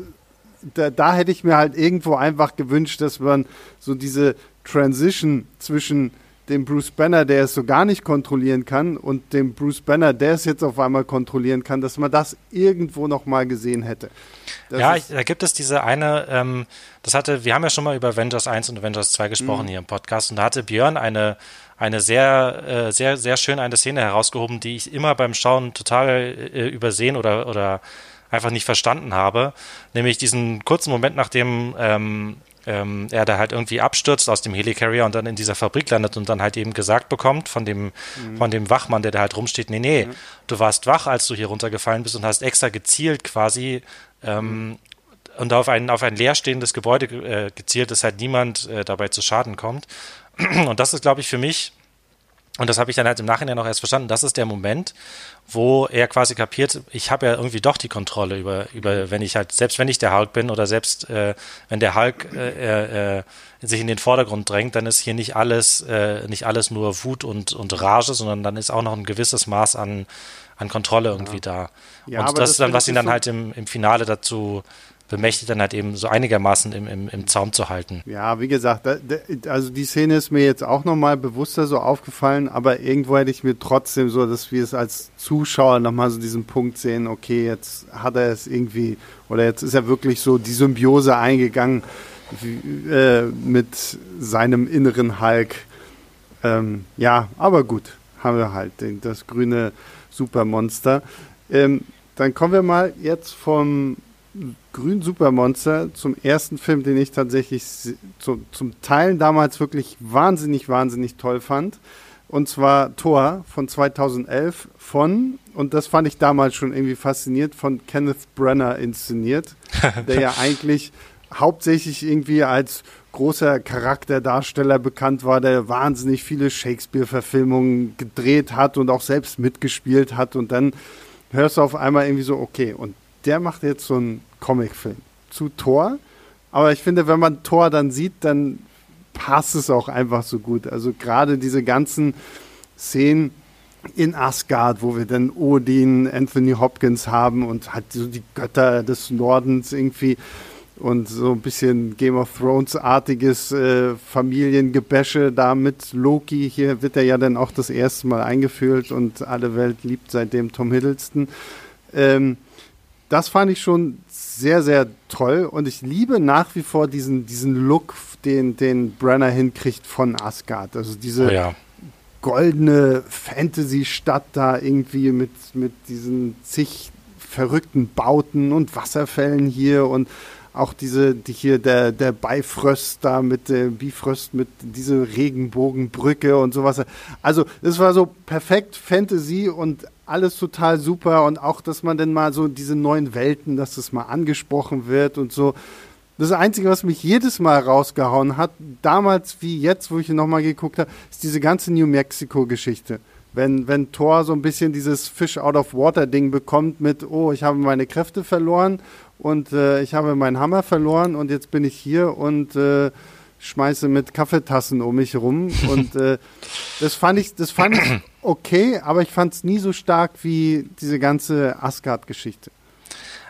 da, da hätte ich mir halt irgendwo einfach gewünscht, dass man so diese Transition zwischen dem Bruce Banner, der es so gar nicht kontrollieren kann, und dem Bruce Banner, der es jetzt auf einmal kontrollieren kann, dass man das irgendwo noch mal gesehen hätte. Das ja, da gibt es diese eine, ähm, das hatte, wir haben ja schon mal über Avengers 1 und Avengers 2 gesprochen mhm. hier im Podcast, und da hatte Björn eine, eine sehr, äh, sehr, sehr schön eine Szene herausgehoben, die ich immer beim Schauen total äh, übersehen oder, oder einfach nicht verstanden habe. Nämlich diesen kurzen Moment, nachdem ähm, ähm, er da halt irgendwie abstürzt aus dem Helicarrier und dann in dieser Fabrik landet und dann halt eben gesagt bekommt von dem, mhm. von dem Wachmann, der da halt rumsteht, nee, nee, mhm. du warst wach, als du hier runtergefallen bist und hast extra gezielt quasi ähm, mhm. und auf ein, auf ein leerstehendes Gebäude äh, gezielt, dass halt niemand äh, dabei zu Schaden kommt. Und das ist, glaube ich, für mich und das habe ich dann halt im Nachhinein noch erst verstanden. Das ist der Moment, wo er quasi kapiert, ich habe ja irgendwie doch die Kontrolle über, über, wenn ich halt, selbst wenn ich der Hulk bin oder selbst äh, wenn der Hulk äh, äh, sich in den Vordergrund drängt, dann ist hier nicht alles, äh, nicht alles nur Wut und, und Rage, sondern dann ist auch noch ein gewisses Maß an, an Kontrolle irgendwie ja. da. Ja, und das, das, ist dann, was ihn dann so halt im, im Finale dazu bemächtigt, dann halt eben so einigermaßen im, im, im Zaum zu halten. Ja, wie gesagt, da, da, also die Szene ist mir jetzt auch nochmal bewusster so aufgefallen, aber irgendwo hätte ich mir trotzdem so, dass wir es als Zuschauer nochmal so diesen Punkt sehen, okay, jetzt hat er es irgendwie, oder jetzt ist er wirklich so die Symbiose eingegangen wie, äh, mit seinem inneren Hulk. Ähm, ja, aber gut, haben wir halt das grüne Supermonster. Ähm, dann kommen wir mal jetzt vom Grün Supermonster zum ersten Film, den ich tatsächlich zu, zum Teilen damals wirklich wahnsinnig, wahnsinnig toll fand. Und zwar Thor von 2011 von, und das fand ich damals schon irgendwie fasziniert, von Kenneth Brenner inszeniert, der ja eigentlich hauptsächlich irgendwie als großer Charakterdarsteller bekannt war, der wahnsinnig viele Shakespeare-Verfilmungen gedreht hat und auch selbst mitgespielt hat. Und dann hörst du auf einmal irgendwie so, okay, und der macht jetzt so einen Comicfilm zu Thor. Aber ich finde, wenn man Thor dann sieht, dann passt es auch einfach so gut. Also gerade diese ganzen Szenen in Asgard, wo wir dann Odin, Anthony Hopkins haben und halt so die Götter des Nordens irgendwie und so ein bisschen Game of Thrones-artiges äh, Familiengebäsche da mit Loki. Hier wird er ja dann auch das erste Mal eingeführt und alle Welt liebt seitdem Tom Hiddleston. Ähm, das fand ich schon sehr, sehr toll und ich liebe nach wie vor diesen, diesen Look, den, den Brenner hinkriegt von Asgard. Also diese oh ja. goldene Fantasy-Stadt da irgendwie mit, mit diesen zig verrückten Bauten und Wasserfällen hier und auch diese, die hier der, der Bifröst da mit der Bifröst mit dieser Regenbogenbrücke und sowas. Also, das war so perfekt Fantasy und alles total super und auch, dass man dann mal so diese neuen Welten, dass das mal angesprochen wird und so. Das Einzige, was mich jedes Mal rausgehauen hat, damals wie jetzt, wo ich nochmal geguckt habe, ist diese ganze New Mexico-Geschichte. Wenn, wenn Thor so ein bisschen dieses Fish out of water Ding bekommt mit, oh, ich habe meine Kräfte verloren und äh, ich habe meinen Hammer verloren und jetzt bin ich hier und äh, schmeiße mit Kaffeetassen um mich rum. Und äh, das fand ich, das fand ich okay, aber ich fand es nie so stark wie diese ganze Asgard-Geschichte.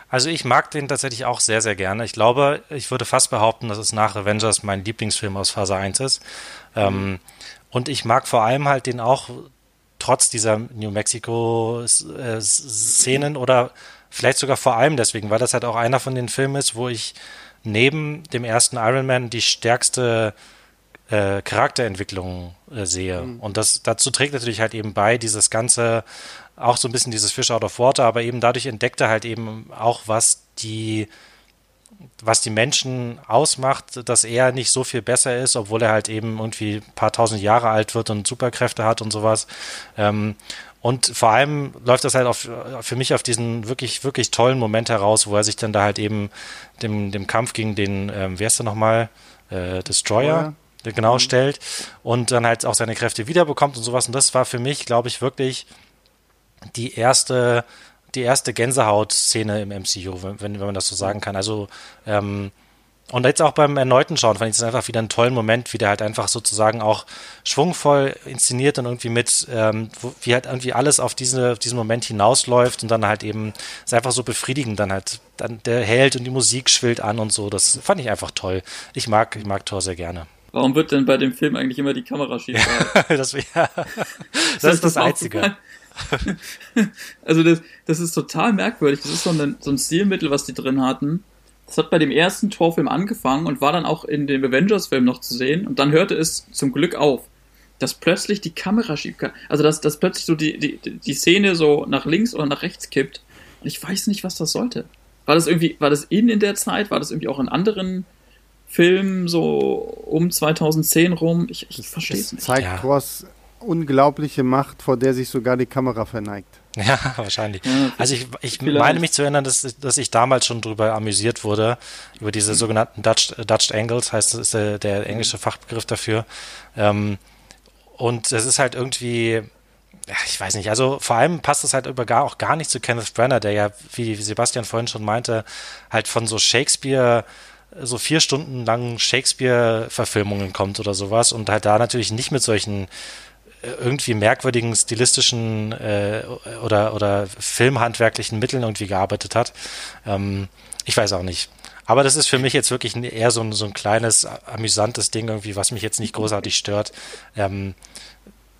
Also ich mag den tatsächlich auch sehr, sehr gerne. Ich glaube, ich würde fast behaupten, dass es nach Avengers mein Lieblingsfilm aus Phase 1 ist. Ähm, und ich mag vor allem halt den auch trotz dieser New Mexico-Szenen oder vielleicht sogar vor allem deswegen, weil das halt auch einer von den Filmen ist, wo ich neben dem ersten Iron Man die stärkste äh, Charakterentwicklung äh, sehe. Mhm. Und das dazu trägt natürlich halt eben bei, dieses ganze, auch so ein bisschen dieses Fish out of water, aber eben dadurch entdeckt er halt eben auch, was die was die Menschen ausmacht, dass er nicht so viel besser ist, obwohl er halt eben irgendwie ein paar tausend Jahre alt wird und Superkräfte hat und sowas. Ähm, und vor allem läuft das halt auf, für mich auf diesen wirklich, wirklich tollen Moment heraus, wo er sich dann da halt eben dem, dem Kampf gegen den, ähm, wer ist der nochmal? Äh, Destroyer. Ja. Genau, mhm. stellt und dann halt auch seine Kräfte wiederbekommt und sowas. Und das war für mich, glaube ich, wirklich die erste, die erste Gänsehaut-Szene im MCU, wenn, wenn man das so sagen kann. Also ähm, und jetzt auch beim erneuten Schauen fand ich es einfach wieder einen tollen Moment, wie der halt einfach sozusagen auch schwungvoll inszeniert und irgendwie mit, ähm, wie halt irgendwie alles auf, diese, auf diesen Moment hinausläuft und dann halt eben ist einfach so befriedigend dann halt, dann der hält und die Musik schwillt an und so. Das fand ich einfach toll. Ich mag, ich mag Thor sehr gerne. Warum wird denn bei dem Film eigentlich immer die Kamera schief? das, ja, das, das ist das Einzige. also das, das ist total merkwürdig. Das ist so ein, so ein Stilmittel, was die drin hatten das hat bei dem ersten Torfilm angefangen und war dann auch in dem Avengers-Film noch zu sehen. Und dann hörte es zum Glück auf, dass plötzlich die Kamera schieb Also, dass, dass plötzlich so die, die, die Szene so nach links oder nach rechts kippt. Und ich weiß nicht, was das sollte. War das irgendwie, war das in in der Zeit? War das irgendwie auch in anderen Filmen so um 2010 rum? Ich, ich verstehe es nicht. zeigt ja. Thors unglaubliche Macht, vor der sich sogar die Kamera verneigt. Ja, wahrscheinlich. Also ich, ich meine mich zu erinnern, dass, dass ich damals schon drüber amüsiert wurde, über diese sogenannten Dutch, Dutch Angles, heißt das ist der, der englische Fachbegriff dafür. Ähm, und es ist halt irgendwie, ja, ich weiß nicht, also vor allem passt es halt über gar, auch gar nicht zu Kenneth Brenner, der ja, wie Sebastian vorhin schon meinte, halt von so Shakespeare so vier Stunden lang Shakespeare-Verfilmungen kommt oder sowas und halt da natürlich nicht mit solchen irgendwie merkwürdigen stilistischen äh, oder, oder filmhandwerklichen Mitteln irgendwie gearbeitet hat. Ähm, ich weiß auch nicht. Aber das ist für mich jetzt wirklich eher so ein, so ein kleines, amüsantes Ding irgendwie, was mich jetzt nicht großartig stört. Ähm,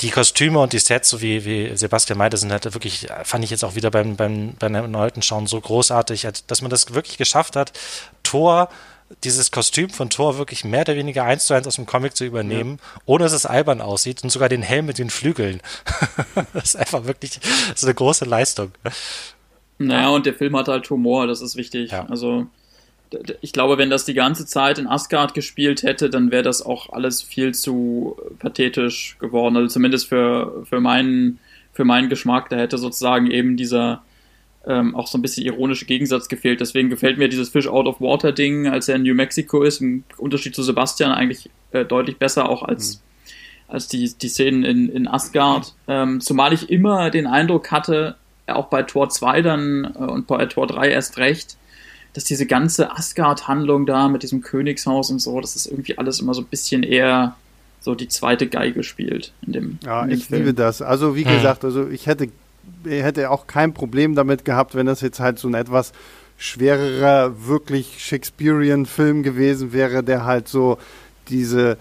die Kostüme und die Sets, so wie, wie Sebastian meinte, sind halt wirklich, fand ich jetzt auch wieder beim, beim, beim erneuten Schauen so großartig, dass man das wirklich geschafft hat, Thor dieses Kostüm von Thor wirklich mehr oder weniger eins zu eins aus dem Comic zu übernehmen, ja. ohne dass es albern aussieht und sogar den Helm mit den Flügeln. das ist einfach wirklich ist eine große Leistung. Naja, und der Film hat halt Humor, das ist wichtig. Ja. Also, ich glaube, wenn das die ganze Zeit in Asgard gespielt hätte, dann wäre das auch alles viel zu pathetisch geworden. Also zumindest für, für, meinen, für meinen Geschmack. Da hätte sozusagen eben dieser ähm, auch so ein bisschen ironische Gegensatz gefehlt. Deswegen gefällt mir dieses Fish Out of Water Ding, als er in New Mexico ist, im Unterschied zu Sebastian eigentlich äh, deutlich besser auch als, mhm. als die, die Szenen in, in Asgard. Ähm, zumal ich immer den Eindruck hatte, auch bei Tor 2 dann äh, und bei Tor 3 erst recht, dass diese ganze Asgard-Handlung da mit diesem Königshaus und so, das ist irgendwie alles immer so ein bisschen eher so die zweite Geige spielt in dem. Ja, in dem ich Film. liebe das. Also wie gesagt, also ich hätte hätte auch kein Problem damit gehabt, wenn das jetzt halt so ein etwas schwererer, wirklich Shakespearean-Film gewesen wäre, der halt so diese,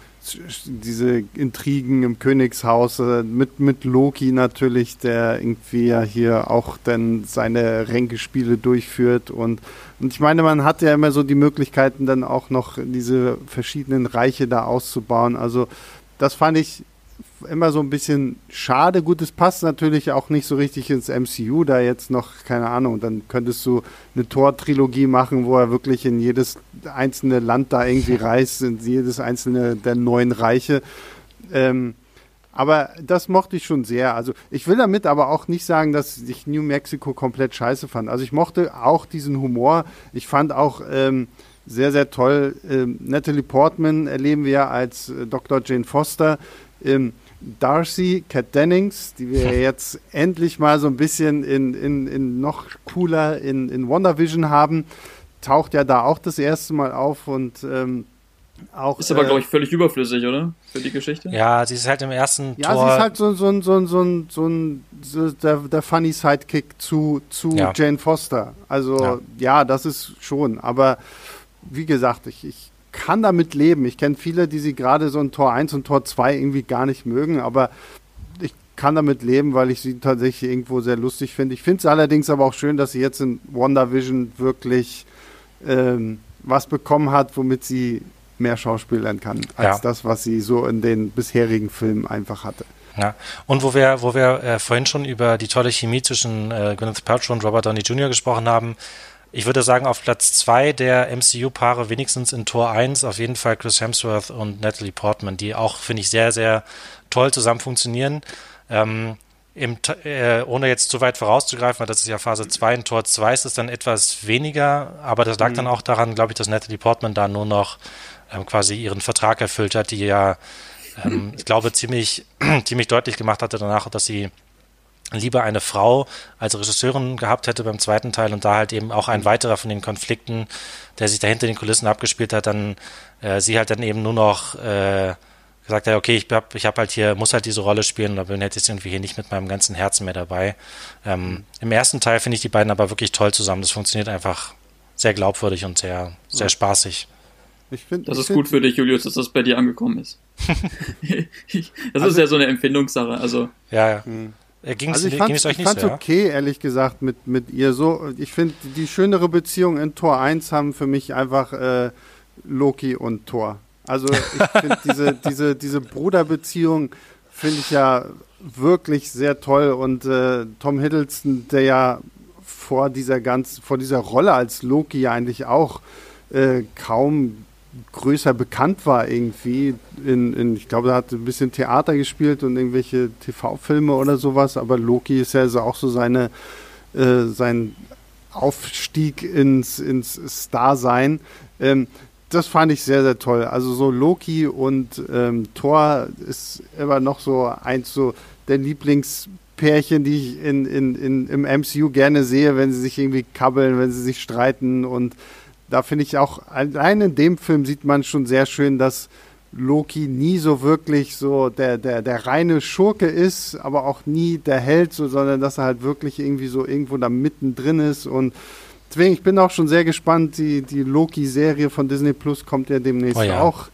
diese Intrigen im Königshaus mit, mit Loki natürlich, der irgendwie ja hier auch dann seine Ränkespiele durchführt und, und ich meine, man hat ja immer so die Möglichkeiten dann auch noch diese verschiedenen Reiche da auszubauen. Also das fand ich immer so ein bisschen schade. Gut, es passt natürlich auch nicht so richtig ins MCU, da jetzt noch, keine Ahnung, dann könntest du eine Tor-Trilogie machen, wo er wirklich in jedes einzelne Land da irgendwie reist, in jedes einzelne der neuen Reiche. Ähm, aber das mochte ich schon sehr. Also ich will damit aber auch nicht sagen, dass ich New Mexico komplett scheiße fand. Also ich mochte auch diesen Humor. Ich fand auch ähm, sehr, sehr toll. Ähm, Natalie Portman erleben wir als äh, Dr. Jane Foster. Ähm, Darcy Cat Dennings, die wir jetzt endlich mal so ein bisschen in, in, in noch cooler in, in WandaVision haben, taucht ja da auch das erste Mal auf und ähm, auch, ist aber, äh, glaube ich, völlig überflüssig, oder? Für die Geschichte? Ja, sie ist halt im ersten ja, Tor. Ja, sie ist halt so, so, so, so, so, ein, so der, der Funny Sidekick zu, zu ja. Jane Foster. Also, ja. ja. das ist schon. Aber wie gesagt, ich, ich kann damit leben. Ich kenne viele, die sie gerade so ein Tor 1 und Tor 2 irgendwie gar nicht mögen, aber ich kann damit leben, weil ich sie tatsächlich irgendwo sehr lustig finde. Ich finde es allerdings aber auch schön, dass sie jetzt in WandaVision wirklich ähm, was bekommen hat, womit sie mehr schauspielern kann, als ja. das, was sie so in den bisherigen Filmen einfach hatte. Ja, und wo wir, wo wir äh, vorhin schon über die tolle Chemie zwischen äh, Gwyneth Paltrow und Robert Downey Jr. gesprochen haben, ich würde sagen, auf Platz zwei der MCU-Paare, wenigstens in Tor 1, auf jeden Fall Chris Hemsworth und Natalie Portman, die auch, finde ich, sehr, sehr toll zusammen funktionieren. Ähm, im, äh, ohne jetzt zu weit vorauszugreifen, weil das ist ja Phase 2, in Tor 2 ist es dann etwas weniger, aber das lag mhm. dann auch daran, glaube ich, dass Natalie Portman da nur noch ähm, quasi ihren Vertrag erfüllt hat, die ja, ähm, ich glaube, ziemlich, ziemlich deutlich gemacht hatte danach, dass sie lieber eine Frau als Regisseurin gehabt hätte beim zweiten Teil und da halt eben auch ein weiterer von den Konflikten, der sich da hinter den Kulissen abgespielt hat, dann äh, sie halt dann eben nur noch äh, gesagt hat, okay, ich hab, ich hab halt hier, muss halt diese Rolle spielen, aber bin jetzt irgendwie hier nicht mit meinem ganzen Herzen mehr dabei. Ähm, Im ersten Teil finde ich die beiden aber wirklich toll zusammen. Das funktioniert einfach sehr glaubwürdig und sehr, sehr spaßig. Ich find, das ich ist find, gut für dich, Julius, dass das bei dir angekommen ist. das also, ist ja so eine Empfindungssache. Also. Ja, ja. Hm. Äh, ging's, also ich fand es so, ja? okay, ehrlich gesagt, mit, mit ihr so. Ich finde, die schönere Beziehung in Tor 1 haben für mich einfach äh, Loki und Thor. Also ich finde diese, diese, diese Bruderbeziehung finde ich ja wirklich sehr toll und äh, Tom Hiddleston, der ja vor dieser ganz, vor dieser Rolle als Loki ja eigentlich auch äh, kaum größer bekannt war irgendwie. In, in, ich glaube, er hat ein bisschen Theater gespielt und irgendwelche TV-Filme oder sowas, aber Loki ist ja also auch so seine, äh, sein Aufstieg ins, ins Star-Sein. Ähm, das fand ich sehr, sehr toll. Also so Loki und ähm, Thor ist immer noch so eins so der Lieblingspärchen, die ich in, in, in, im MCU gerne sehe, wenn sie sich irgendwie kabbeln, wenn sie sich streiten und da finde ich auch, allein in dem Film sieht man schon sehr schön, dass Loki nie so wirklich so der, der, der reine Schurke ist, aber auch nie der Held, so, sondern dass er halt wirklich irgendwie so irgendwo da mittendrin ist und deswegen, ich bin auch schon sehr gespannt, die, die Loki-Serie von Disney Plus kommt ja demnächst oh ja. auch.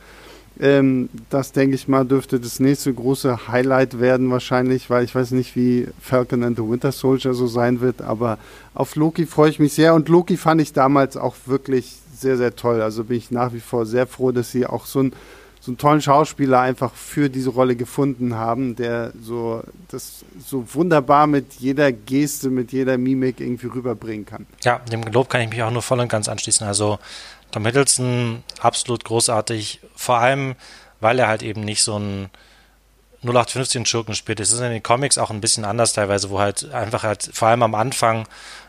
Ähm, das denke ich mal dürfte das nächste große Highlight werden wahrscheinlich, weil ich weiß nicht, wie Falcon and the Winter Soldier so sein wird, aber auf Loki freue ich mich sehr und Loki fand ich damals auch wirklich sehr, sehr toll. Also bin ich nach wie vor sehr froh, dass sie auch so, ein, so einen tollen Schauspieler einfach für diese Rolle gefunden haben, der so das so wunderbar mit jeder Geste, mit jeder Mimik irgendwie rüberbringen kann. Ja, dem Lob kann ich mich auch nur voll und ganz anschließen. Also Tom Hiddleston absolut großartig, vor allem, weil er halt eben nicht so ein 0815 Schurken spielt. Es ist in den Comics auch ein bisschen anders teilweise, wo halt einfach halt, vor allem am Anfang,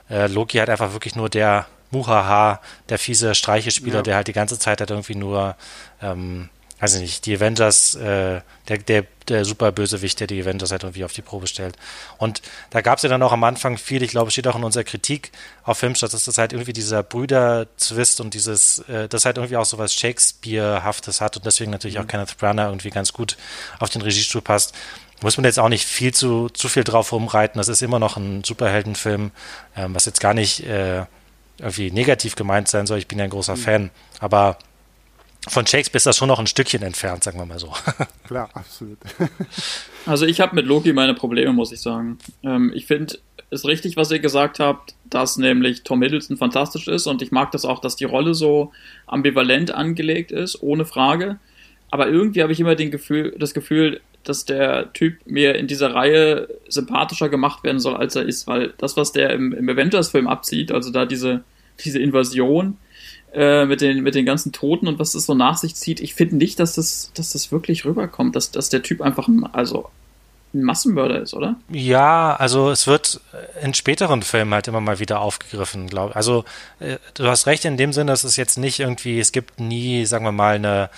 äh, Loki halt einfach wirklich nur der Muhaha, der fiese Streichespieler, ja. der halt die ganze Zeit halt irgendwie nur ähm, also nicht, die Avengers, äh, der, der, der Superbösewicht, der die Avengers halt irgendwie auf die Probe stellt. Und da gab es ja dann auch am Anfang viel, ich glaube, steht auch in unserer Kritik auf Filmstadt, dass das halt irgendwie dieser Brüder-Twist und dieses, äh, das halt irgendwie auch so was Shakespeare-haftes hat und deswegen natürlich mhm. auch Kenneth Branagh irgendwie ganz gut auf den Regiestuhl passt. Muss man jetzt auch nicht viel zu, zu viel drauf rumreiten. Das ist immer noch ein Superheldenfilm, ähm, was jetzt gar nicht äh, irgendwie negativ gemeint sein soll. Ich bin ja ein großer mhm. Fan. Aber von Shakespeare ist das schon noch ein Stückchen entfernt, sagen wir mal so. Klar, absolut. also ich habe mit Loki meine Probleme, muss ich sagen. Ähm, ich finde es richtig, was ihr gesagt habt, dass nämlich Tom Hiddleston fantastisch ist und ich mag das auch, dass die Rolle so ambivalent angelegt ist, ohne Frage. Aber irgendwie habe ich immer den Gefühl, das Gefühl, dass der Typ mir in dieser Reihe sympathischer gemacht werden soll, als er ist, weil das, was der im, im Avengers-Film abzieht, also da diese, diese Invasion, äh, mit, den, mit den ganzen Toten und was das so nach sich zieht. Ich finde nicht, dass das, dass das wirklich rüberkommt, dass, dass der Typ einfach ein, also ein Massenmörder ist, oder? Ja, also es wird in späteren Filmen halt immer mal wieder aufgegriffen, glaube ich. Also äh, du hast recht in dem Sinne, dass es jetzt nicht irgendwie, es gibt nie, sagen wir mal, eine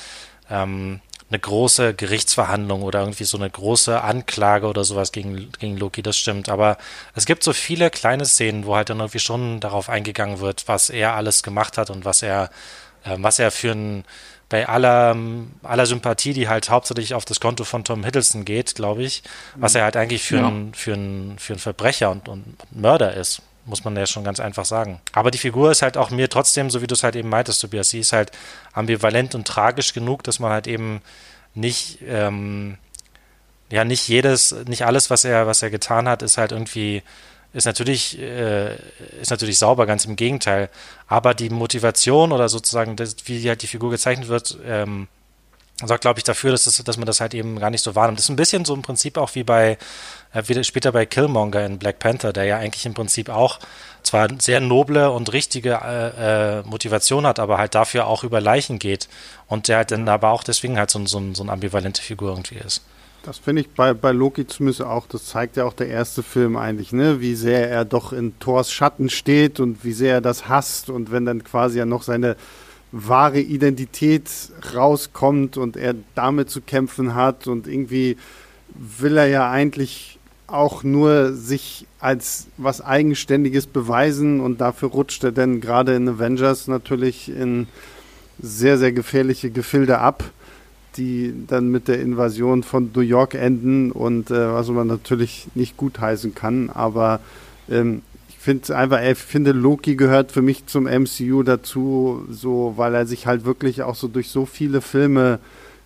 ähm, eine große Gerichtsverhandlung oder irgendwie so eine große Anklage oder sowas gegen, gegen Loki, das stimmt. Aber es gibt so viele kleine Szenen, wo halt dann irgendwie schon darauf eingegangen wird, was er alles gemacht hat und was er, äh, was er für ein, bei aller, aller Sympathie, die halt hauptsächlich auf das Konto von Tom Hiddleston geht, glaube ich, was er halt eigentlich für, ja. ein, für, ein, für ein Verbrecher und, und Mörder ist muss man ja schon ganz einfach sagen. Aber die Figur ist halt auch mir trotzdem, so wie du es halt eben meintest, Tobias, sie ist halt ambivalent und tragisch genug, dass man halt eben nicht, ähm, ja, nicht jedes, nicht alles, was er, was er getan hat, ist halt irgendwie ist natürlich, äh, ist natürlich sauber, ganz im Gegenteil. Aber die Motivation oder sozusagen, das, wie halt die Figur gezeichnet wird, ähm, sorgt, glaube ich, dafür, dass, das, dass man das halt eben gar nicht so wahrnimmt. Das ist ein bisschen so im Prinzip auch wie bei, äh, wie später bei Killmonger in Black Panther, der ja eigentlich im Prinzip auch zwar sehr noble und richtige äh, äh, Motivation hat, aber halt dafür auch über Leichen geht und der halt dann aber auch deswegen halt so, so, so eine ambivalente Figur irgendwie ist. Das finde ich bei, bei Loki zumindest auch, das zeigt ja auch der erste Film eigentlich, ne? wie sehr er doch in Thors Schatten steht und wie sehr er das hasst und wenn dann quasi ja noch seine wahre Identität rauskommt und er damit zu kämpfen hat und irgendwie will er ja eigentlich auch nur sich als was Eigenständiges beweisen und dafür rutscht er dann gerade in Avengers natürlich in sehr, sehr gefährliche Gefilde ab, die dann mit der Invasion von New York enden und äh, was man natürlich nicht gutheißen kann, aber ähm, finde einfach, ich finde Loki gehört für mich zum MCU dazu, so weil er sich halt wirklich auch so durch so viele Filme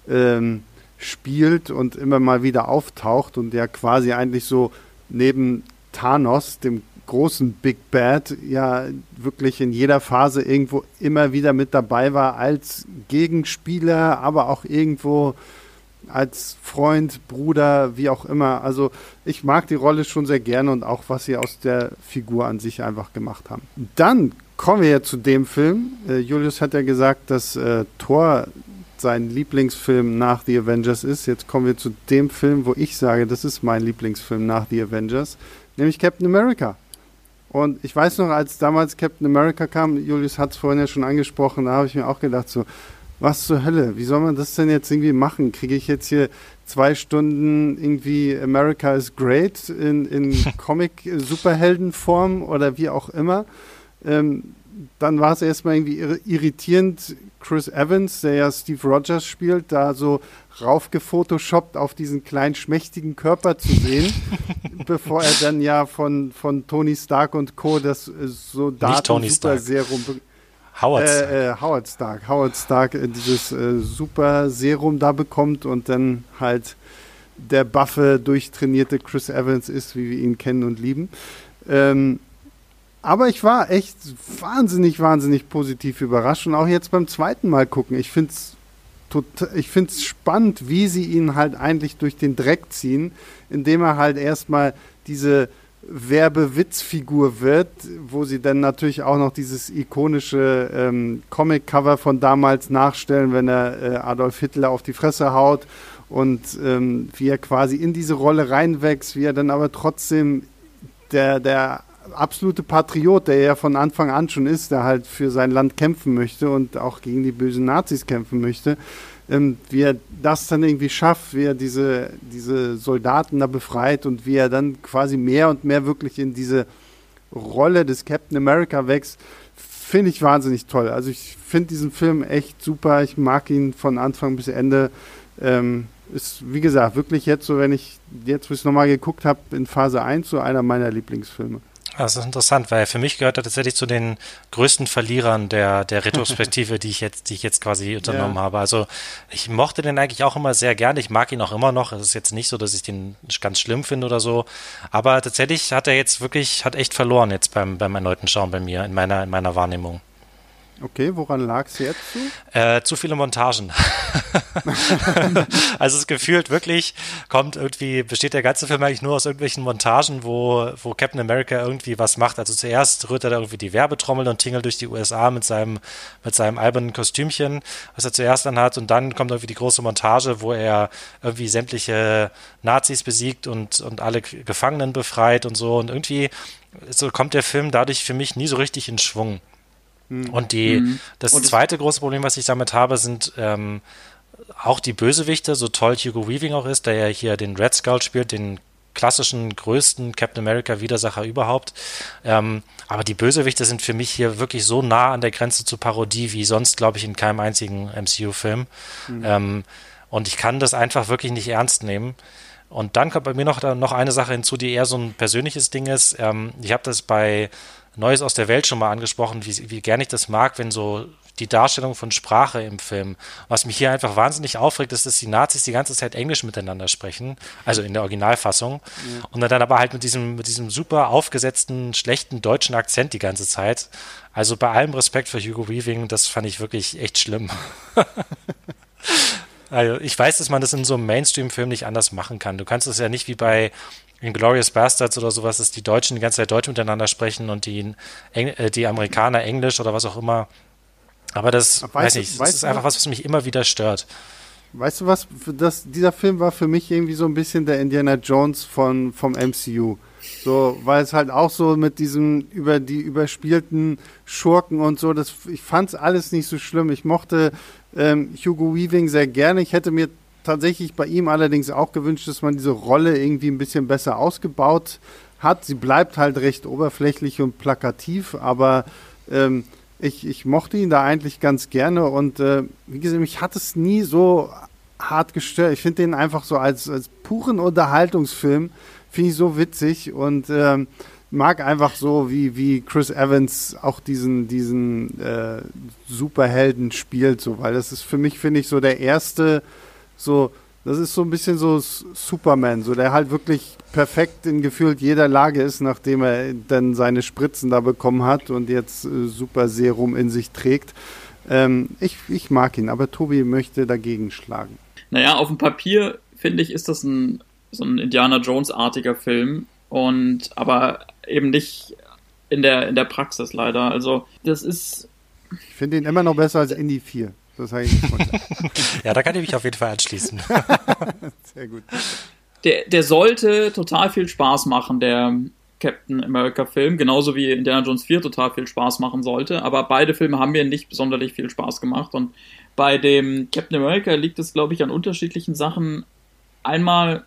ähm, spielt und immer mal wieder auftaucht und der quasi eigentlich so neben Thanos, dem großen Big Bad, ja wirklich in jeder Phase irgendwo immer wieder mit dabei war als Gegenspieler, aber auch irgendwo als Freund, Bruder, wie auch immer. Also ich mag die Rolle schon sehr gerne und auch was sie aus der Figur an sich einfach gemacht haben. Dann kommen wir ja zu dem Film. Äh, Julius hat ja gesagt, dass äh, Thor sein Lieblingsfilm nach The Avengers ist. Jetzt kommen wir zu dem Film, wo ich sage, das ist mein Lieblingsfilm nach The Avengers, nämlich Captain America. Und ich weiß noch, als damals Captain America kam, Julius hat es vorhin ja schon angesprochen, da habe ich mir auch gedacht, so, was zur Hölle, wie soll man das denn jetzt irgendwie machen? Kriege ich jetzt hier zwei Stunden irgendwie America is Great in, in Comic-Superheldenform oder wie auch immer? Ähm, dann war es erstmal irgendwie irritierend, Chris Evans, der ja Steve Rogers spielt, da so raufgefotoshoppt auf diesen kleinen schmächtigen Körper zu sehen, bevor er dann ja von, von Tony Stark und Co. das äh, so Daten Super Serum Howard, äh, äh, Howard Stark. Howard Stark äh, dieses äh, Super Serum da bekommt und dann halt der buffe, durchtrainierte Chris Evans ist, wie wir ihn kennen und lieben. Ähm, aber ich war echt wahnsinnig, wahnsinnig positiv überrascht und auch jetzt beim zweiten Mal gucken. Ich finde es ich finde es spannend, wie sie ihn halt eigentlich durch den Dreck ziehen, indem er halt erstmal diese Werbewitzfigur wird, wo sie dann natürlich auch noch dieses ikonische ähm, Comic-Cover von damals nachstellen, wenn er äh, Adolf Hitler auf die Fresse haut und ähm, wie er quasi in diese Rolle reinwächst, wie er dann aber trotzdem der, der absolute Patriot, der ja von Anfang an schon ist, der halt für sein Land kämpfen möchte und auch gegen die bösen Nazis kämpfen möchte, ähm, wie er das dann irgendwie schafft, wie er diese, diese Soldaten da befreit und wie er dann quasi mehr und mehr wirklich in diese Rolle des Captain America wächst, finde ich wahnsinnig toll. Also ich finde diesen Film echt super. Ich mag ihn von Anfang bis Ende. Ähm, ist, wie gesagt, wirklich jetzt so, wenn ich jetzt, wo ich es nochmal geguckt habe, in Phase 1 so einer meiner Lieblingsfilme. Das ist interessant, weil für mich gehört er tatsächlich zu den größten Verlierern der, der Retrospektive, die ich jetzt, die ich jetzt quasi unternommen ja. habe. Also ich mochte den eigentlich auch immer sehr gerne. Ich mag ihn auch immer noch. Es ist jetzt nicht so, dass ich den ganz schlimm finde oder so. Aber tatsächlich hat er jetzt wirklich, hat echt verloren jetzt beim, beim erneuten Schauen bei mir, in meiner, in meiner Wahrnehmung. Okay, woran lag es jetzt zu? Äh, zu viele Montagen. also es gefühlt wirklich kommt irgendwie, besteht der ganze Film eigentlich nur aus irgendwelchen Montagen, wo, wo Captain America irgendwie was macht. Also zuerst rührt er da irgendwie die Werbetrommel und tingelt durch die USA mit seinem, mit seinem albernen Kostümchen, was er zuerst dann hat. Und dann kommt irgendwie die große Montage, wo er irgendwie sämtliche Nazis besiegt und, und alle Gefangenen befreit und so. Und irgendwie so kommt der Film dadurch für mich nie so richtig in Schwung. Mhm. Und die, mhm. das und zweite große Problem, was ich damit habe, sind ähm, auch die Bösewichte, so toll Hugo Weaving auch ist, der ja hier den Red Skull spielt, den klassischen größten Captain America Widersacher überhaupt. Ähm, aber die Bösewichte sind für mich hier wirklich so nah an der Grenze zur Parodie wie sonst, glaube ich, in keinem einzigen MCU-Film. Mhm. Ähm, und ich kann das einfach wirklich nicht ernst nehmen. Und dann kommt bei mir noch, noch eine Sache hinzu, die eher so ein persönliches Ding ist. Ähm, ich habe das bei Neues aus der Welt schon mal angesprochen, wie, wie gern ich das mag, wenn so die Darstellung von Sprache im Film. Was mich hier einfach wahnsinnig aufregt, ist, dass die Nazis die ganze Zeit Englisch miteinander sprechen, also in der Originalfassung. Ja. Und dann aber halt mit diesem, mit diesem super aufgesetzten, schlechten deutschen Akzent die ganze Zeit. Also bei allem Respekt für Hugo Weaving, das fand ich wirklich echt schlimm. also ich weiß, dass man das in so einem Mainstream-Film nicht anders machen kann. Du kannst es ja nicht wie bei Glorious Bastards oder sowas, dass die Deutschen die ganze Zeit Deutsch miteinander sprechen und die, Eng äh, die Amerikaner Englisch oder was auch immer. Aber das, weißt weiß nicht, das ist einfach was, was mich immer wieder stört. Weißt du was, das, dieser Film war für mich irgendwie so ein bisschen der Indiana Jones von, vom MCU. So, weil es halt auch so mit diesem über die überspielten Schurken und so, das, ich fand es alles nicht so schlimm. Ich mochte ähm, Hugo Weaving sehr gerne. Ich hätte mir tatsächlich bei ihm allerdings auch gewünscht, dass man diese Rolle irgendwie ein bisschen besser ausgebaut hat. Sie bleibt halt recht oberflächlich und plakativ, aber ähm, ich, ich mochte ihn da eigentlich ganz gerne und äh, wie gesagt, mich hat es nie so hart gestört. Ich finde den einfach so als, als puren Unterhaltungsfilm, finde ich so witzig und ähm, mag einfach so, wie, wie Chris Evans auch diesen, diesen äh, Superhelden spielt, so, weil das ist für mich, finde ich, so der erste so, das ist so ein bisschen so Superman, so der halt wirklich perfekt in gefühlt jeder Lage ist, nachdem er dann seine Spritzen da bekommen hat und jetzt äh, Super Serum in sich trägt. Ähm, ich, ich mag ihn, aber Tobi möchte dagegen schlagen. Naja, auf dem Papier finde ich, ist das ein so ein Indiana Jones-artiger Film und aber eben nicht in der, in der Praxis leider. Also das ist. Ich finde ihn immer noch besser als Indie 4. Das habe ich Ja, da kann ich mich auf jeden Fall anschließen. Sehr gut. Der, der sollte total viel Spaß machen, der Captain America Film, genauso wie Indiana Jones 4 total viel Spaß machen sollte. Aber beide Filme haben mir nicht besonders viel Spaß gemacht. Und bei dem Captain America liegt es, glaube ich, an unterschiedlichen Sachen. Einmal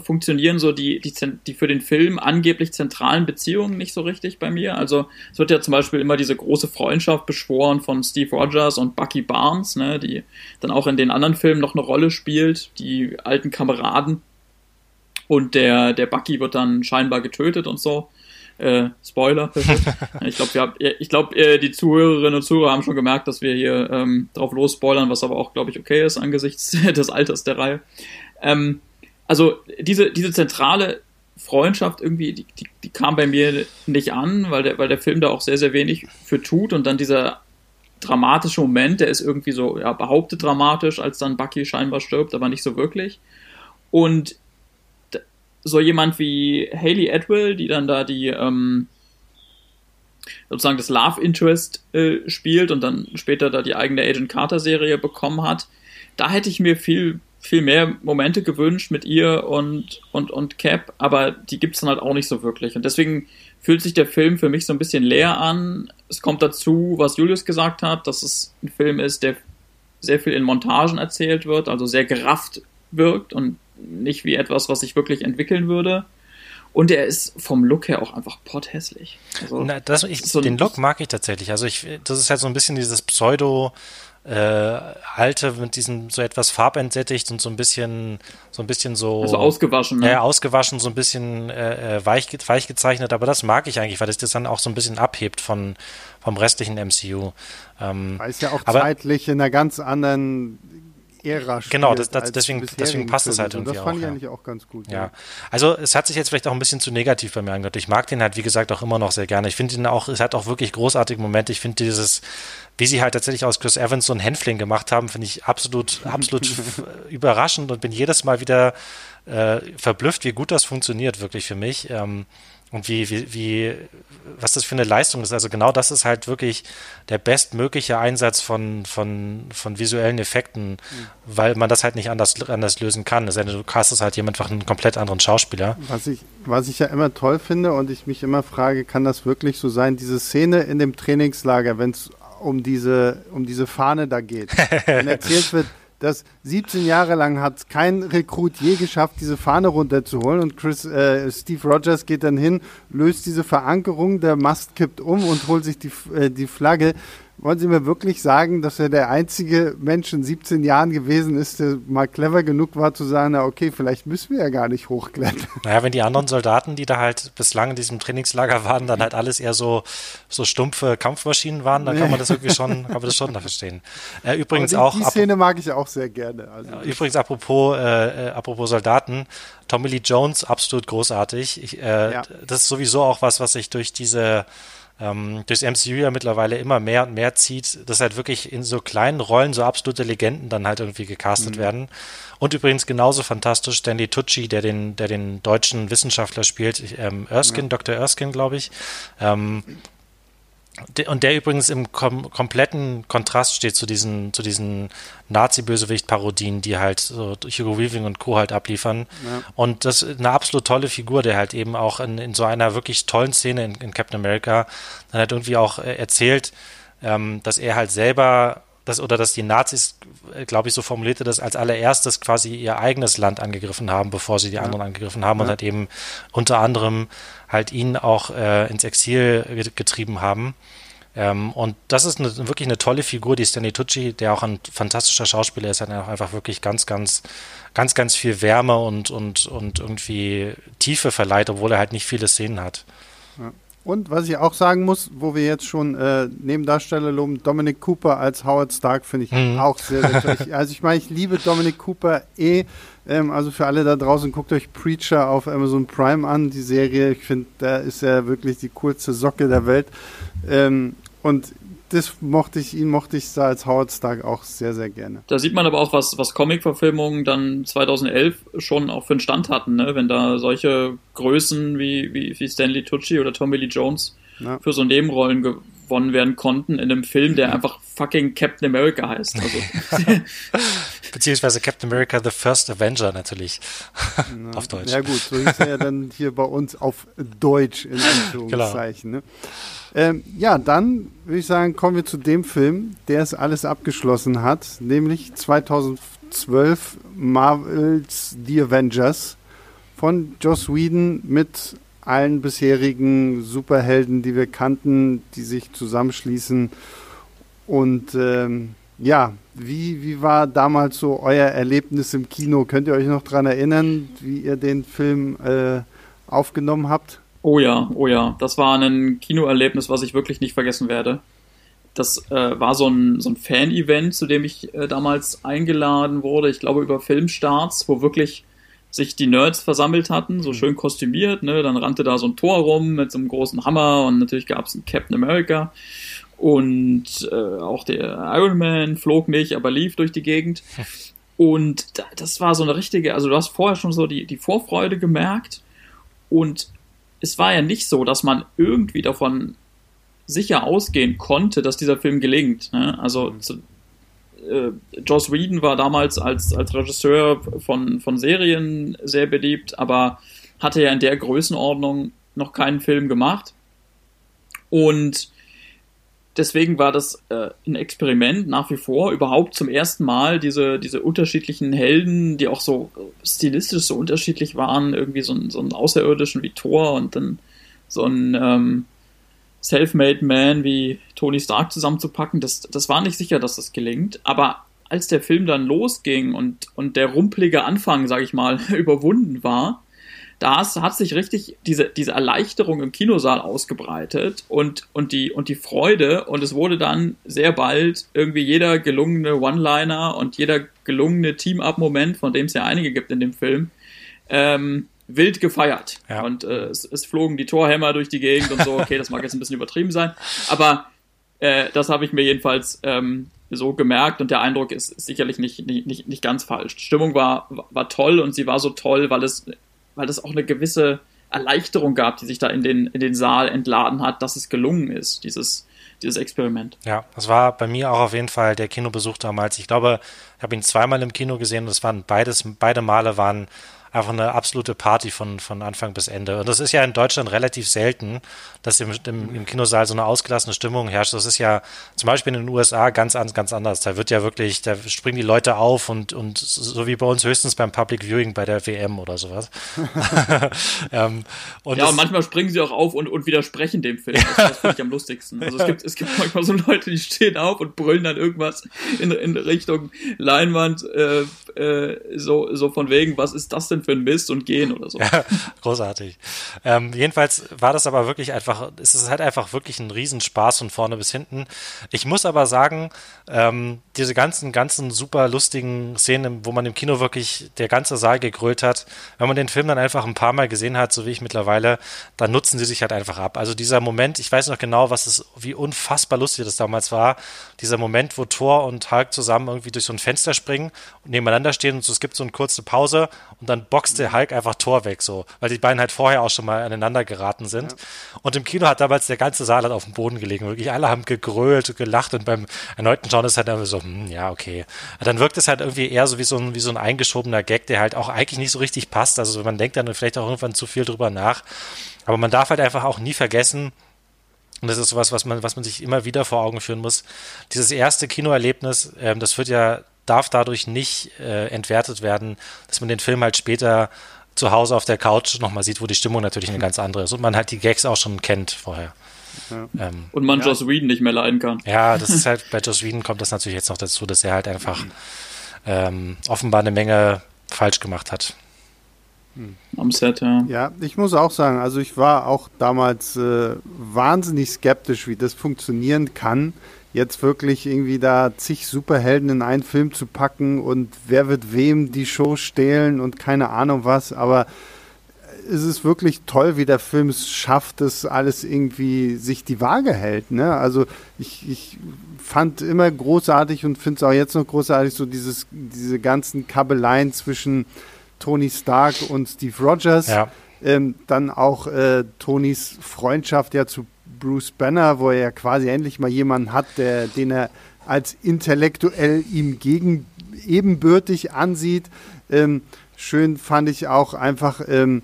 funktionieren so die, die, die für den Film angeblich zentralen Beziehungen nicht so richtig bei mir. Also es wird ja zum Beispiel immer diese große Freundschaft beschworen von Steve Rogers und Bucky Barnes, ne, die dann auch in den anderen Filmen noch eine Rolle spielt, die alten Kameraden. Und der, der Bucky wird dann scheinbar getötet und so. Äh, Spoiler. ich glaube, ich glaube, die Zuhörerinnen und Zuhörer haben schon gemerkt, dass wir hier ähm, drauf los spoilern, was aber auch, glaube ich, okay ist angesichts des Alters der Reihe. Ähm, also diese, diese zentrale Freundschaft irgendwie, die, die, die, kam bei mir nicht an, weil der, weil der Film da auch sehr, sehr wenig für tut und dann dieser dramatische Moment, der ist irgendwie so, ja, behauptet dramatisch, als dann Bucky scheinbar stirbt, aber nicht so wirklich. Und so jemand wie Haley Atwell, die dann da die, ähm, sozusagen das Love Interest äh, spielt und dann später da die eigene Agent Carter Serie bekommen hat, da hätte ich mir viel viel mehr Momente gewünscht mit ihr und, und, und Cap, aber die gibt es dann halt auch nicht so wirklich. Und deswegen fühlt sich der Film für mich so ein bisschen leer an. Es kommt dazu, was Julius gesagt hat, dass es ein Film ist, der sehr viel in Montagen erzählt wird, also sehr gerafft wirkt und nicht wie etwas, was sich wirklich entwickeln würde. Und er ist vom Look her auch einfach potthässlich. Also, Na, das, ich, so den Look mag ich tatsächlich. Also ich, das ist halt so ein bisschen dieses Pseudo- äh, alte mit diesem so etwas farbentsättigt und so ein bisschen so ein bisschen so also ausgewaschen ne? ja ausgewaschen so ein bisschen äh, äh weich, weich gezeichnet aber das mag ich eigentlich weil das das dann auch so ein bisschen abhebt von vom restlichen MCU ähm, weil es ja auch aber, zeitlich in einer ganz anderen Ära Genau, das, das, deswegen, deswegen passt es halt irgendwie auch. Das fand auch, ich ja. eigentlich auch ganz gut. Ja. ja. also es hat sich jetzt vielleicht auch ein bisschen zu negativ bei mir angehört. Ich mag den halt, wie gesagt, auch immer noch sehr gerne. Ich finde ihn auch, es hat auch wirklich großartige Momente. Ich finde dieses, wie sie halt tatsächlich aus Chris Evans so ein Hänfling gemacht haben, finde ich absolut, absolut überraschend und bin jedes Mal wieder äh, verblüfft, wie gut das funktioniert, wirklich für mich. Ähm, und wie, wie, wie, was das für eine Leistung ist. Also genau das ist halt wirklich der bestmögliche Einsatz von, von, von visuellen Effekten, mhm. weil man das halt nicht anders, anders lösen kann. Es sei denn, du castest halt jemand einfach einen komplett anderen Schauspieler. Was ich, was ich ja immer toll finde und ich mich immer frage, kann das wirklich so sein, diese Szene in dem Trainingslager, wenn es um diese, um diese Fahne da geht, wenn erzählt wird, dass 17 Jahre lang hat kein Rekrut je geschafft, diese Fahne runterzuholen und Chris, äh, Steve Rogers geht dann hin, löst diese Verankerung, der Mast kippt um und holt sich die, äh, die Flagge. Wollen Sie mir wirklich sagen, dass er der einzige Mensch in 17 Jahren gewesen ist, der mal clever genug war zu sagen, na okay, vielleicht müssen wir ja gar nicht hochklettern. Naja, wenn die anderen Soldaten, die da halt bislang in diesem Trainingslager waren, dann halt alles eher so, so stumpfe Kampfmaschinen waren, dann kann man das irgendwie schon, kann man das schon verstehen. Äh, übrigens die, auch. Die Szene mag ich auch sehr gerne. Also. Übrigens apropos, äh, äh, apropos Soldaten, Tommy Lee Jones absolut großartig. Ich, äh, ja. Das ist sowieso auch was, was sich durch diese ähm, durchs MCU ja mittlerweile immer mehr und mehr zieht, dass halt wirklich in so kleinen Rollen so absolute Legenden dann halt irgendwie gecastet mhm. werden. Und übrigens genauso fantastisch Stanley Tucci, der den, der den deutschen Wissenschaftler spielt, ähm, Erskine, ja. Dr. Erskine, glaube ich. Ähm, und der übrigens im kom kompletten Kontrast steht zu diesen, zu diesen Nazi-Bösewicht-Parodien, die halt so Hugo Weaving und Co. halt abliefern. Ja. Und das ist eine absolut tolle Figur, der halt eben auch in, in so einer wirklich tollen Szene in, in Captain America dann halt irgendwie auch äh, erzählt, ähm, dass er halt selber dass, oder dass die Nazis, äh, glaube ich, so formulierte das als allererstes quasi ihr eigenes Land angegriffen haben, bevor sie die ja. anderen angegriffen haben ja. und halt eben unter anderem halt ihn auch äh, ins Exil getrieben haben. Ähm, und das ist eine, wirklich eine tolle Figur, die Stanley Tucci, der auch ein fantastischer Schauspieler ist, hat auch einfach wirklich ganz, ganz, ganz, ganz viel Wärme und, und, und irgendwie Tiefe verleiht, obwohl er halt nicht viele Szenen hat. Ja. Und was ich auch sagen muss, wo wir jetzt schon äh, Nebendarsteller loben, Dominic Cooper als Howard Stark finde ich mhm. auch sehr, sehr toll. also ich meine, ich liebe Dominic Cooper eh. Ähm, also für alle da draußen, guckt euch Preacher auf Amazon Prime an, die Serie. Ich finde, da ist er wirklich die coolste Socke der Welt. Ähm, und das mochte ich, ihn mochte ich da als Howard Stark auch sehr, sehr gerne. Da sieht man aber auch, was, was Comic-Verfilmungen dann 2011 schon auch für einen Stand hatten, ne? wenn da solche Größen wie, wie, wie Stanley Tucci oder Tommy Lee Jones ja. für so Nebenrollen gewonnen werden konnten in einem Film, der einfach fucking Captain America heißt. Also. Beziehungsweise Captain America The First Avenger natürlich Na, auf Deutsch. Ja gut, so hieß er ja dann hier bei uns auf Deutsch in Anführungszeichen. Genau. Ne? Ähm, ja, dann würde ich sagen, kommen wir zu dem Film, der es alles abgeschlossen hat, nämlich 2012 Marvels The Avengers von Joss Whedon mit allen bisherigen Superhelden, die wir kannten, die sich zusammenschließen. Und ähm, ja, wie, wie war damals so euer Erlebnis im Kino? Könnt ihr euch noch daran erinnern, wie ihr den Film äh, aufgenommen habt? Oh ja, oh ja. Das war ein Kinoerlebnis, was ich wirklich nicht vergessen werde. Das äh, war so ein, so ein Fan-Event, zu dem ich äh, damals eingeladen wurde. Ich glaube über Filmstarts, wo wirklich sich die Nerds versammelt hatten, so mhm. schön kostümiert. Ne? Dann rannte da so ein Tor rum mit so einem großen Hammer und natürlich gab es einen Captain America. Und äh, auch der Iron Man flog nicht, aber lief durch die Gegend. Und das war so eine richtige, also du hast vorher schon so die, die Vorfreude gemerkt. Und es war ja nicht so, dass man irgendwie davon sicher ausgehen konnte, dass dieser Film gelingt. Ne? Also mhm. zu, äh, Joss Whedon war damals als, als Regisseur von, von Serien sehr beliebt, aber hatte ja in der Größenordnung noch keinen Film gemacht. Und deswegen war das äh, ein Experiment nach wie vor, überhaupt zum ersten Mal diese, diese unterschiedlichen Helden, die auch so stilistisch so unterschiedlich waren, irgendwie so, ein, so einen Außerirdischen wie Thor und dann so ein ähm, Self-Made Man wie Tony Stark zusammenzupacken. Das, das war nicht sicher, dass das gelingt, aber als der Film dann losging und, und der rumpelige Anfang, sag ich mal, überwunden war, da hat sich richtig diese, diese Erleichterung im Kinosaal ausgebreitet und, und, die, und die Freude und es wurde dann sehr bald irgendwie jeder gelungene One-Liner und jeder gelungene Team-Up-Moment, von dem es ja einige gibt in dem Film, ähm, wild gefeiert. Ja. Und äh, es, es flogen die Torhämmer durch die Gegend und so, okay, das mag jetzt ein bisschen übertrieben sein, aber äh, das habe ich mir jedenfalls ähm, so gemerkt und der Eindruck ist, sicherlich nicht, nicht, nicht ganz falsch. Die Stimmung war, war toll und sie war so toll, weil es weil es auch eine gewisse Erleichterung gab, die sich da in den, in den Saal entladen hat, dass es gelungen ist, dieses, dieses Experiment. Ja, das war bei mir auch auf jeden Fall der Kinobesuch damals. Ich glaube, ich habe ihn zweimal im Kino gesehen und es waren beides, beide Male waren einfach eine absolute Party von, von Anfang bis Ende. Und das ist ja in Deutschland relativ selten, dass im, im, im Kinosaal so eine ausgelassene Stimmung herrscht. Das ist ja zum Beispiel in den USA ganz, ganz anders. Da wird ja wirklich, da springen die Leute auf und, und so wie bei uns höchstens beim Public Viewing bei der WM oder sowas. ähm, und ja, und manchmal springen sie auch auf und, und widersprechen dem Film. Das, das finde ich am lustigsten. Also es gibt, es gibt manchmal so Leute, die stehen auf und brüllen dann irgendwas in, in Richtung Leinwand, äh, äh, so, so von wegen, was ist das denn für ein Mist und gehen oder so. Ja, großartig. Ähm, jedenfalls war das aber wirklich einfach, es ist halt einfach wirklich ein Riesenspaß von vorne bis hinten. Ich muss aber sagen, ähm, diese ganzen, ganzen super lustigen Szenen, wo man im Kino wirklich der ganze Saal gegrölt hat, wenn man den Film dann einfach ein paar Mal gesehen hat, so wie ich mittlerweile, dann nutzen sie sich halt einfach ab. Also dieser Moment, ich weiß noch genau, was es, wie unfassbar lustig das damals war, dieser Moment, wo Thor und Hulk zusammen irgendwie durch so ein Fenster springen und nebeneinander stehen und so, es gibt so eine kurze Pause und dann boxt der Hulk einfach Thor weg, so, weil die beiden halt vorher auch schon mal aneinander geraten sind. Ja. Und im Kino hat damals der ganze Saal halt auf dem Boden gelegen. Wirklich alle haben gegrölt und gelacht und beim erneuten Schauen ist halt einfach so, hm, ja, okay. Dann wirkt es halt irgendwie eher so wie so ein, wie so ein eingeschobener Gag, der halt auch eigentlich nicht so richtig passt. Also man denkt dann vielleicht auch irgendwann zu viel drüber nach. Aber man darf halt einfach auch nie vergessen, und das ist sowas, was man, was man sich immer wieder vor Augen führen muss. Dieses erste Kinoerlebnis, ähm, das wird ja, darf dadurch nicht äh, entwertet werden, dass man den Film halt später zu Hause auf der Couch nochmal sieht, wo die Stimmung natürlich eine ganz andere ist und man halt die Gags auch schon kennt vorher. Ja. Ähm, und man ja. Joss Whedon nicht mehr leiden kann. Ja, das ist halt, bei Joss Whedon kommt das natürlich jetzt noch dazu, dass er halt einfach ähm, offenbar eine Menge falsch gemacht hat. Am Set, ja. Ja, ich muss auch sagen, also ich war auch damals äh, wahnsinnig skeptisch, wie das funktionieren kann, jetzt wirklich irgendwie da zig Superhelden in einen Film zu packen und wer wird wem die Show stehlen und keine Ahnung was, aber es ist wirklich toll, wie der Film es schafft, dass alles irgendwie sich die Waage hält. Ne? Also ich, ich fand immer großartig und finde es auch jetzt noch großartig, so dieses, diese ganzen Kabeleien zwischen Tony Stark und Steve Rogers. Ja. Ähm, dann auch äh, Tonys Freundschaft ja zu Bruce Banner, wo er ja quasi endlich mal jemanden hat, der, den er als intellektuell ihm gegen ebenbürtig ansieht. Ähm, schön fand ich auch einfach, ähm,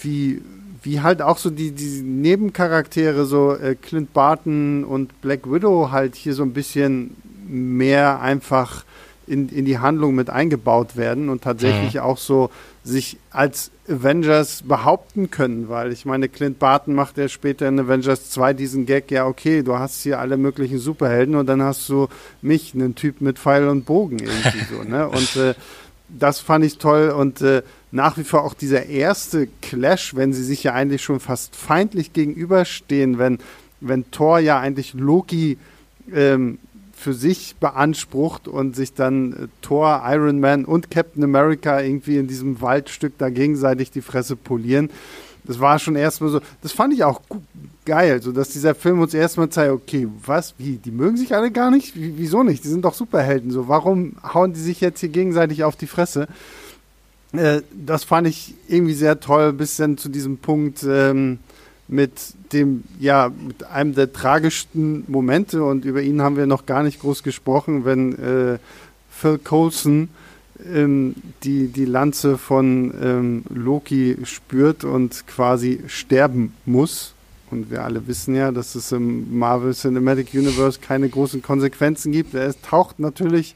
wie, wie halt auch so die, die Nebencharaktere, so äh, Clint Barton und Black Widow halt hier so ein bisschen mehr einfach in, in die Handlung mit eingebaut werden und tatsächlich mhm. auch so sich als Avengers behaupten können, weil ich meine, Clint Barton macht ja später in Avengers 2 diesen Gag, ja okay, du hast hier alle möglichen Superhelden und dann hast du mich, einen Typ mit Pfeil und Bogen irgendwie so, ne? Und äh, das fand ich toll und äh, nach wie vor auch dieser erste Clash, wenn sie sich ja eigentlich schon fast feindlich gegenüberstehen, wenn, wenn Thor ja eigentlich Loki ähm, für sich beansprucht und sich dann äh, Thor, Iron Man und Captain America irgendwie in diesem Waldstück da gegenseitig die Fresse polieren. Das war schon erstmal so, das fand ich auch geil, so dass dieser Film uns erstmal zeigt, okay, was, wie, die mögen sich alle gar nicht? Wie, wieso nicht? Die sind doch Superhelden, so, warum hauen die sich jetzt hier gegenseitig auf die Fresse? Äh, das fand ich irgendwie sehr toll, bis dann zu diesem Punkt, ähm, mit dem, ja, mit einem der tragischsten Momente und über ihn haben wir noch gar nicht groß gesprochen, wenn äh, Phil Coulson ähm, die, die Lanze von ähm, Loki spürt und quasi sterben muss. Und wir alle wissen ja, dass es im Marvel Cinematic Universe keine großen Konsequenzen gibt. Er taucht natürlich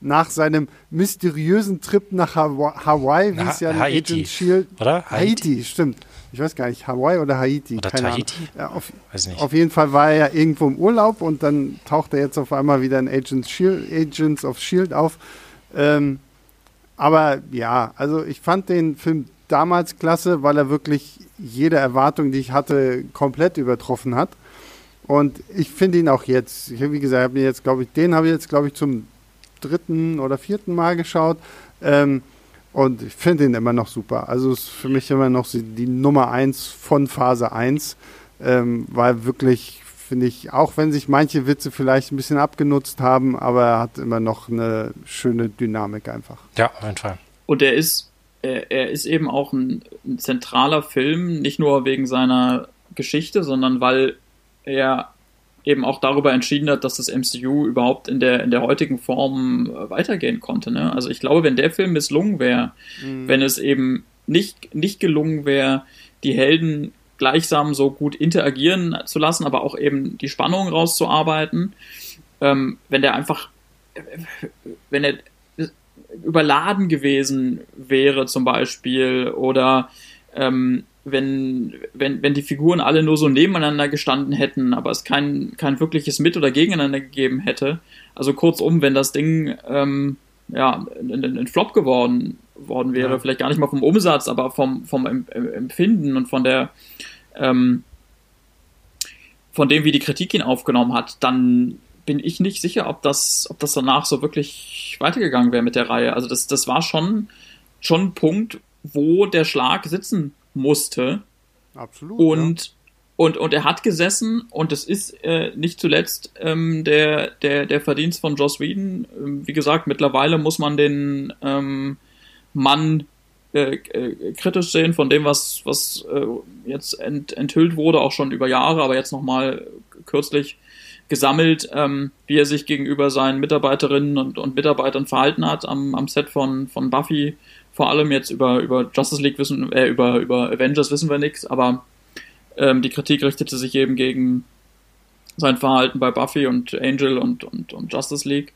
nach seinem mysteriösen Trip nach Hawaii, wie es ja in Agent Shield. Oder? Haiti, Haiti stimmt ich weiß gar nicht, Hawaii oder Haiti. Oder keine Tahiti? Ja, auf, auf, jeden Fall war er ja irgendwo im Urlaub und dann taucht er jetzt auf einmal wieder in Agents, Shield, Agents of Shield auf. Ähm, aber ja, also ich fand den Film damals klasse, weil er wirklich jede Erwartung, die ich hatte, komplett übertroffen hat. Und ich finde ihn auch jetzt, ich, wie gesagt, habe jetzt, glaube ich, den habe ich jetzt, glaube ich, zum dritten oder vierten Mal geschaut. Ähm, und ich finde ihn immer noch super. Also ist für mich immer noch die Nummer eins von Phase 1, ähm, weil wirklich, finde ich, auch wenn sich manche Witze vielleicht ein bisschen abgenutzt haben, aber er hat immer noch eine schöne Dynamik einfach. Ja, auf jeden Fall. Und er ist, er, er ist eben auch ein, ein zentraler Film, nicht nur wegen seiner Geschichte, sondern weil er eben auch darüber entschieden hat, dass das MCU überhaupt in der, in der heutigen Form äh, weitergehen konnte. Ne? Also ich glaube, wenn der Film misslungen wäre, mhm. wenn es eben nicht, nicht gelungen wäre, die Helden gleichsam so gut interagieren zu lassen, aber auch eben die Spannung rauszuarbeiten, ähm, wenn der einfach, wenn er überladen gewesen wäre zum Beispiel oder ähm, wenn, wenn, wenn die Figuren alle nur so nebeneinander gestanden hätten, aber es kein, kein wirkliches Mit- oder Gegeneinander gegeben hätte. Also kurzum, wenn das Ding ähm, ja, ein, Flop geworden worden wäre, ja. vielleicht gar nicht mal vom Umsatz, aber vom, vom Empfinden und von der ähm, von dem, wie die Kritik ihn aufgenommen hat, dann bin ich nicht sicher, ob das, ob das danach so wirklich weitergegangen wäre mit der Reihe. Also das, das war schon, schon ein Punkt, wo der Schlag sitzen musste. Absolut. Und, ja. und, und er hat gesessen und es ist äh, nicht zuletzt ähm, der, der, der Verdienst von Joss Whedon. Ähm, wie gesagt, mittlerweile muss man den ähm, Mann äh, äh, kritisch sehen von dem, was, was äh, jetzt ent, enthüllt wurde, auch schon über Jahre, aber jetzt nochmal kürzlich gesammelt, ähm, wie er sich gegenüber seinen Mitarbeiterinnen und, und Mitarbeitern verhalten hat am, am Set von, von Buffy vor allem jetzt über, über Justice League wissen, äh, über, über Avengers wissen wir nichts, aber ähm, die Kritik richtete sich eben gegen sein Verhalten bei Buffy und Angel und, und, und Justice League.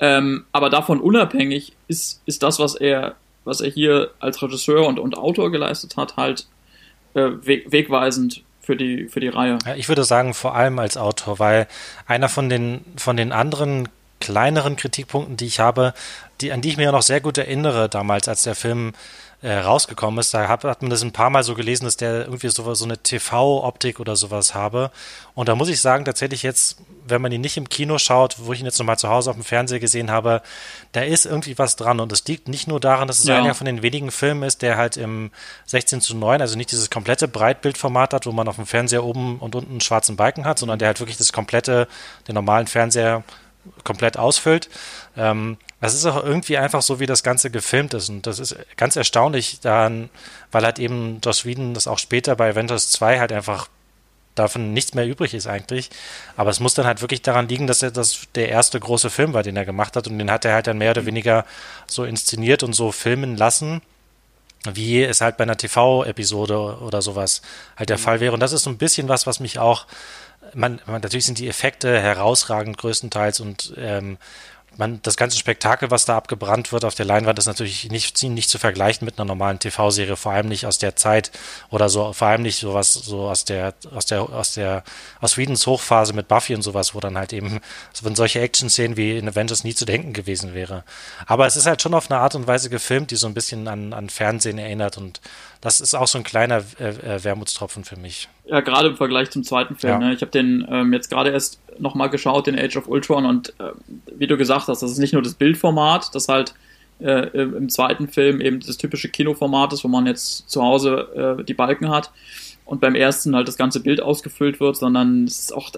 Ähm, aber davon unabhängig ist, ist das, was er, was er hier als Regisseur und, und Autor geleistet hat, halt äh, weg, wegweisend für die, für die Reihe. Ich würde sagen, vor allem als Autor, weil einer von den, von den anderen kleineren Kritikpunkten, die ich habe, die, an die ich mich ja noch sehr gut erinnere, damals, als der Film äh, rausgekommen ist. Da hat, hat man das ein paar Mal so gelesen, dass der irgendwie so, so eine TV-Optik oder sowas habe. Und da muss ich sagen, tatsächlich jetzt, wenn man ihn nicht im Kino schaut, wo ich ihn jetzt nochmal zu Hause auf dem Fernseher gesehen habe, da ist irgendwie was dran. Und es liegt nicht nur daran, dass es ja. einer von den wenigen Filmen ist, der halt im 16 zu 9, also nicht dieses komplette Breitbildformat hat, wo man auf dem Fernseher oben und unten einen schwarzen Balken hat, sondern der halt wirklich das komplette, den normalen Fernseher komplett ausfüllt. Ähm, das ist auch irgendwie einfach so, wie das Ganze gefilmt ist. Und das ist ganz erstaunlich daran, weil halt eben Joss Whedon das auch später bei Avengers 2 halt einfach davon nichts mehr übrig ist eigentlich. Aber es muss dann halt wirklich daran liegen, dass er das der erste große Film war, den er gemacht hat. Und den hat er halt dann mehr oder weniger so inszeniert und so filmen lassen, wie es halt bei einer TV-Episode oder sowas halt der Fall wäre. Und das ist so ein bisschen was, was mich auch man, man, natürlich sind die Effekte herausragend größtenteils und ähm, man, das ganze Spektakel, was da abgebrannt wird auf der Leinwand, ist natürlich nicht, nicht zu vergleichen mit einer normalen TV-Serie, vor allem nicht aus der Zeit oder so, vor allem nicht sowas, so aus der, aus der, aus der, aus Wiedens Hochphase mit Buffy und sowas, wo dann halt eben, wenn solche Action-Szenen wie in Avengers nie zu denken gewesen wäre. Aber es ist halt schon auf eine Art und Weise gefilmt, die so ein bisschen an, an Fernsehen erinnert und das ist auch so ein kleiner äh, äh, Wermutstropfen für mich. Ja, gerade im Vergleich zum zweiten Film. Ja. Ne? Ich habe den ähm, jetzt gerade erst nochmal geschaut, den Age of Ultron, und äh, wie du gesagt hast, das ist nicht nur das Bildformat, das halt äh, im zweiten Film eben das typische Kinoformat ist, wo man jetzt zu Hause äh, die Balken hat und beim ersten halt das ganze Bild ausgefüllt wird, sondern es ist auch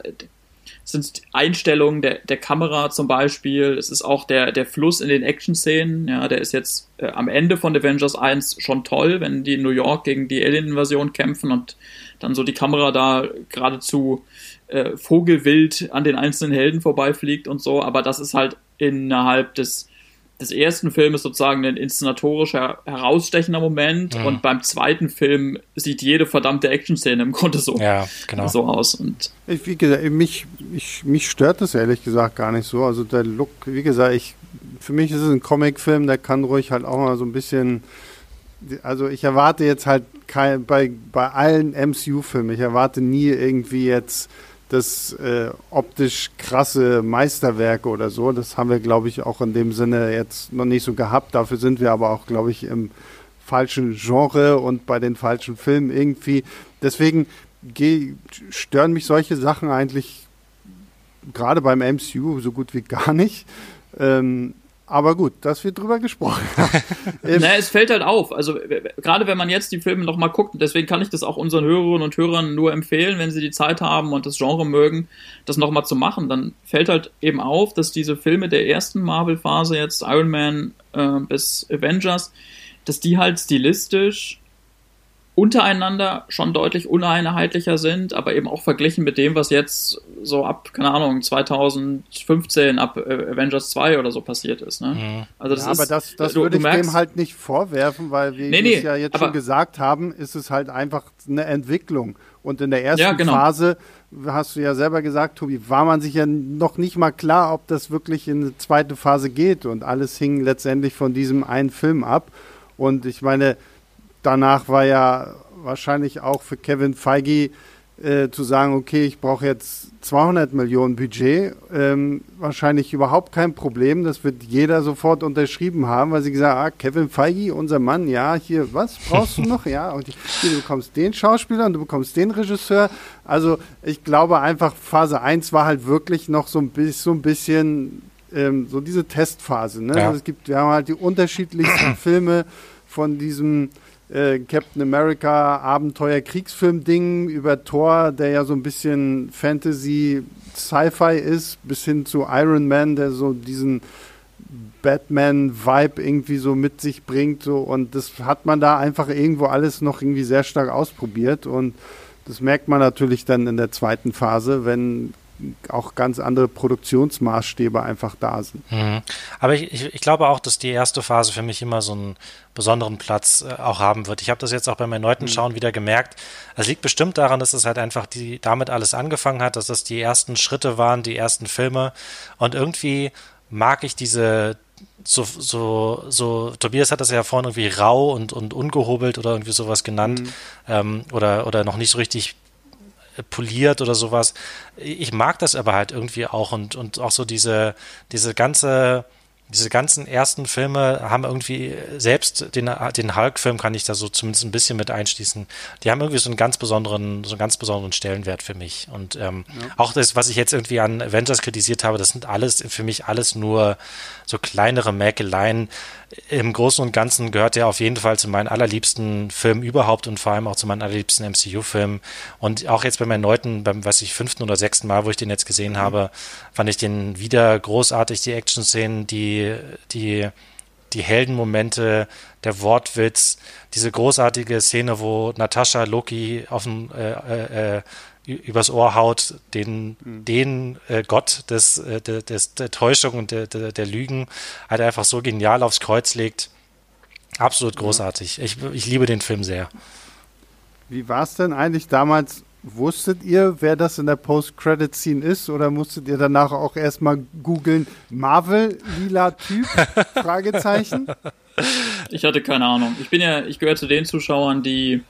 sind Einstellungen der, der Kamera zum Beispiel, es ist auch der, der Fluss in den Action-Szenen, ja, der ist jetzt äh, am Ende von Avengers 1 schon toll, wenn die in New York gegen die Alien-Invasion kämpfen und dann so die Kamera da geradezu äh, vogelwild an den einzelnen Helden vorbeifliegt und so, aber das ist halt innerhalb des des ersten Films sozusagen ein inszenatorischer herausstechender Moment mhm. und beim zweiten Film sieht jede verdammte Action-Szene im Grunde so, ja, genau. so aus. Und ich, wie gesagt, mich, ich, mich stört das ehrlich gesagt gar nicht so. Also der Look, wie gesagt, ich, für mich ist es ein Comicfilm, der kann ruhig halt auch mal so ein bisschen. Also ich erwarte jetzt halt kein, bei, bei allen MCU-Filmen, ich erwarte nie irgendwie jetzt das äh, optisch krasse Meisterwerke oder so. Das haben wir, glaube ich, auch in dem Sinne jetzt noch nicht so gehabt. Dafür sind wir aber auch, glaube ich, im falschen Genre und bei den falschen Filmen irgendwie. Deswegen stören mich solche Sachen eigentlich gerade beim MCU so gut wie gar nicht. Ähm, aber gut, dass wir drüber gesprochen haben. naja, es fällt halt auf. Also gerade wenn man jetzt die Filme nochmal guckt, deswegen kann ich das auch unseren Hörerinnen und Hörern nur empfehlen, wenn sie die Zeit haben und das Genre mögen, das nochmal zu machen. Dann fällt halt eben auf, dass diese Filme der ersten Marvel-Phase, jetzt Iron Man äh, bis Avengers, dass die halt stilistisch untereinander schon deutlich uneinheitlicher sind, aber eben auch verglichen mit dem, was jetzt so ab, keine Ahnung, 2015 ab äh, Avengers 2 oder so passiert ist. Ne? Mhm. Also das ja, ist, aber das, das du, würde ich merkst, dem halt nicht vorwerfen, weil wie nee, nee, es ja jetzt schon gesagt haben, ist es halt einfach eine Entwicklung. Und in der ersten ja, genau. Phase, hast du ja selber gesagt, Tobi, war man sich ja noch nicht mal klar, ob das wirklich in eine zweite Phase geht. Und alles hing letztendlich von diesem einen Film ab. Und ich meine, danach war ja wahrscheinlich auch für Kevin Feige äh, zu sagen, okay, ich brauche jetzt 200 Millionen Budget, ähm, wahrscheinlich überhaupt kein Problem. Das wird jeder sofort unterschrieben haben, weil sie gesagt haben, ah, Kevin Feige, unser Mann, ja, hier, was brauchst du noch? Ja, und hier, du bekommst den Schauspieler und du bekommst den Regisseur. Also ich glaube einfach, Phase 1 war halt wirklich noch so ein bisschen, so, ein bisschen, ähm, so diese Testphase. Ne? Ja. Also es gibt, wir haben halt die unterschiedlichsten Filme von diesem äh, Captain America Abenteuer Kriegsfilm Ding über Thor, der ja so ein bisschen Fantasy Sci-Fi ist, bis hin zu Iron Man, der so diesen Batman-Vibe irgendwie so mit sich bringt. So, und das hat man da einfach irgendwo alles noch irgendwie sehr stark ausprobiert. Und das merkt man natürlich dann in der zweiten Phase, wenn auch ganz andere Produktionsmaßstäbe einfach da sind. Mhm. Aber ich, ich, ich, glaube auch, dass die erste Phase für mich immer so einen besonderen Platz äh, auch haben wird. Ich habe das jetzt auch beim erneuten mhm. Schauen wieder gemerkt. Es liegt bestimmt daran, dass es halt einfach die, damit alles angefangen hat, dass das die ersten Schritte waren, die ersten Filme. Und irgendwie mag ich diese, so, so, so, Tobias hat das ja vorhin irgendwie rau und, und ungehobelt oder irgendwie sowas genannt, mhm. ähm, oder, oder noch nicht so richtig poliert oder sowas. Ich mag das aber halt irgendwie auch und, und auch so diese, diese ganze, diese ganzen ersten Filme haben irgendwie, selbst den, den Hulk-Film kann ich da so zumindest ein bisschen mit einschließen, die haben irgendwie so einen ganz besonderen, so einen ganz besonderen Stellenwert für mich. Und ähm, ja. auch das, was ich jetzt irgendwie an Avengers kritisiert habe, das sind alles, für mich alles nur so kleinere Mäkeleien, im Großen und Ganzen gehört er auf jeden Fall zu meinen allerliebsten Filmen überhaupt und vor allem auch zu meinen allerliebsten MCU-Filmen. Und auch jetzt beim erneuten, beim, weiß ich, fünften oder sechsten Mal, wo ich den jetzt gesehen mhm. habe, fand ich den wieder großartig, die Action-Szenen, die, die, die Heldenmomente, der Wortwitz, diese großartige Szene, wo Natascha Loki auf dem, äh, äh, äh übers Ohr haut, den, mhm. den äh, Gott des, äh, des, der Täuschung und der, der, der Lügen halt einfach so genial aufs Kreuz legt. Absolut großartig. Ja. Ich, ich liebe den Film sehr. Wie war es denn eigentlich damals? Wusstet ihr, wer das in der Post-Credit-Scene ist? Oder musstet ihr danach auch erstmal googeln, Marvel, lila Typ? Fragezeichen. Ich hatte keine Ahnung. Ich bin ja, ich gehöre zu den Zuschauern, die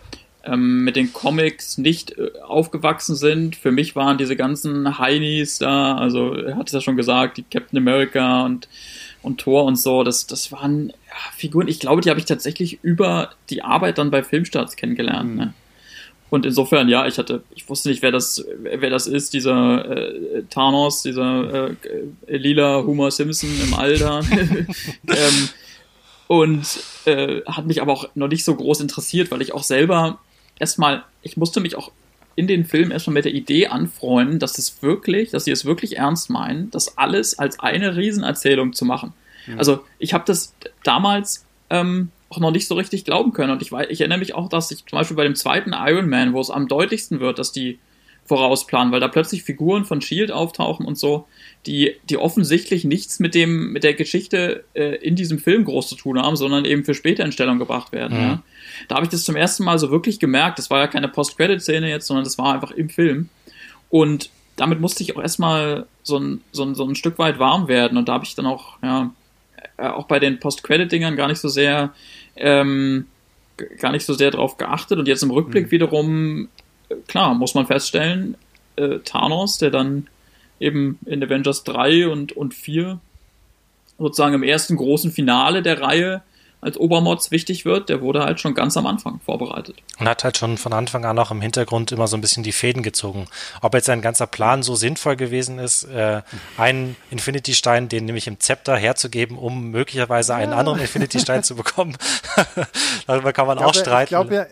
ähm, mit den Comics nicht äh, aufgewachsen sind. Für mich waren diese ganzen Heinis da, also er hat es ja schon gesagt, die Captain America und, und Thor und so, das, das waren ja, Figuren, ich glaube, die habe ich tatsächlich über die Arbeit dann bei Filmstarts kennengelernt. Mhm. Ne? Und insofern, ja, ich hatte, ich wusste nicht, wer das, wer das ist, dieser äh, Thanos, dieser äh, lila Homer Simpson im Alter. ähm, und äh, hat mich aber auch noch nicht so groß interessiert, weil ich auch selber erstmal, ich musste mich auch in den Film erstmal mit der Idee anfreunden, dass es wirklich, dass sie es wirklich ernst meinen, das alles als eine Riesenerzählung zu machen. Mhm. Also ich habe das damals ähm, auch noch nicht so richtig glauben können. Und ich, ich erinnere mich auch, dass ich zum Beispiel bei dem zweiten Iron Man, wo es am deutlichsten wird, dass die vorausplanen, weil da plötzlich Figuren von Shield auftauchen und so, die, die offensichtlich nichts mit dem, mit der Geschichte äh, in diesem Film groß zu tun haben, sondern eben für später in Stellung gebracht werden. Mhm. Ja. Da habe ich das zum ersten Mal so wirklich gemerkt. Das war ja keine Post-Credit-Szene jetzt, sondern das war einfach im Film. Und damit musste ich auch erstmal so ein, so ein, so ein Stück weit warm werden. Und da habe ich dann auch, ja, äh, auch bei den Post-Credit-Dingern gar nicht so sehr, ähm, gar nicht so sehr drauf geachtet. Und jetzt im Rückblick mhm. wiederum klar, muss man feststellen, äh, Thanos, der dann eben in Avengers 3 und, und 4 sozusagen im ersten großen Finale der Reihe als Obermods wichtig wird, der wurde halt schon ganz am Anfang vorbereitet. Und hat halt schon von Anfang an auch im Hintergrund immer so ein bisschen die Fäden gezogen. Ob jetzt ein ganzer Plan so sinnvoll gewesen ist, äh, einen Infinity-Stein, den nämlich im Zepter herzugeben, um möglicherweise einen ja. anderen Infinity-Stein zu bekommen, darüber kann man auch streiten. Ich glaube ja,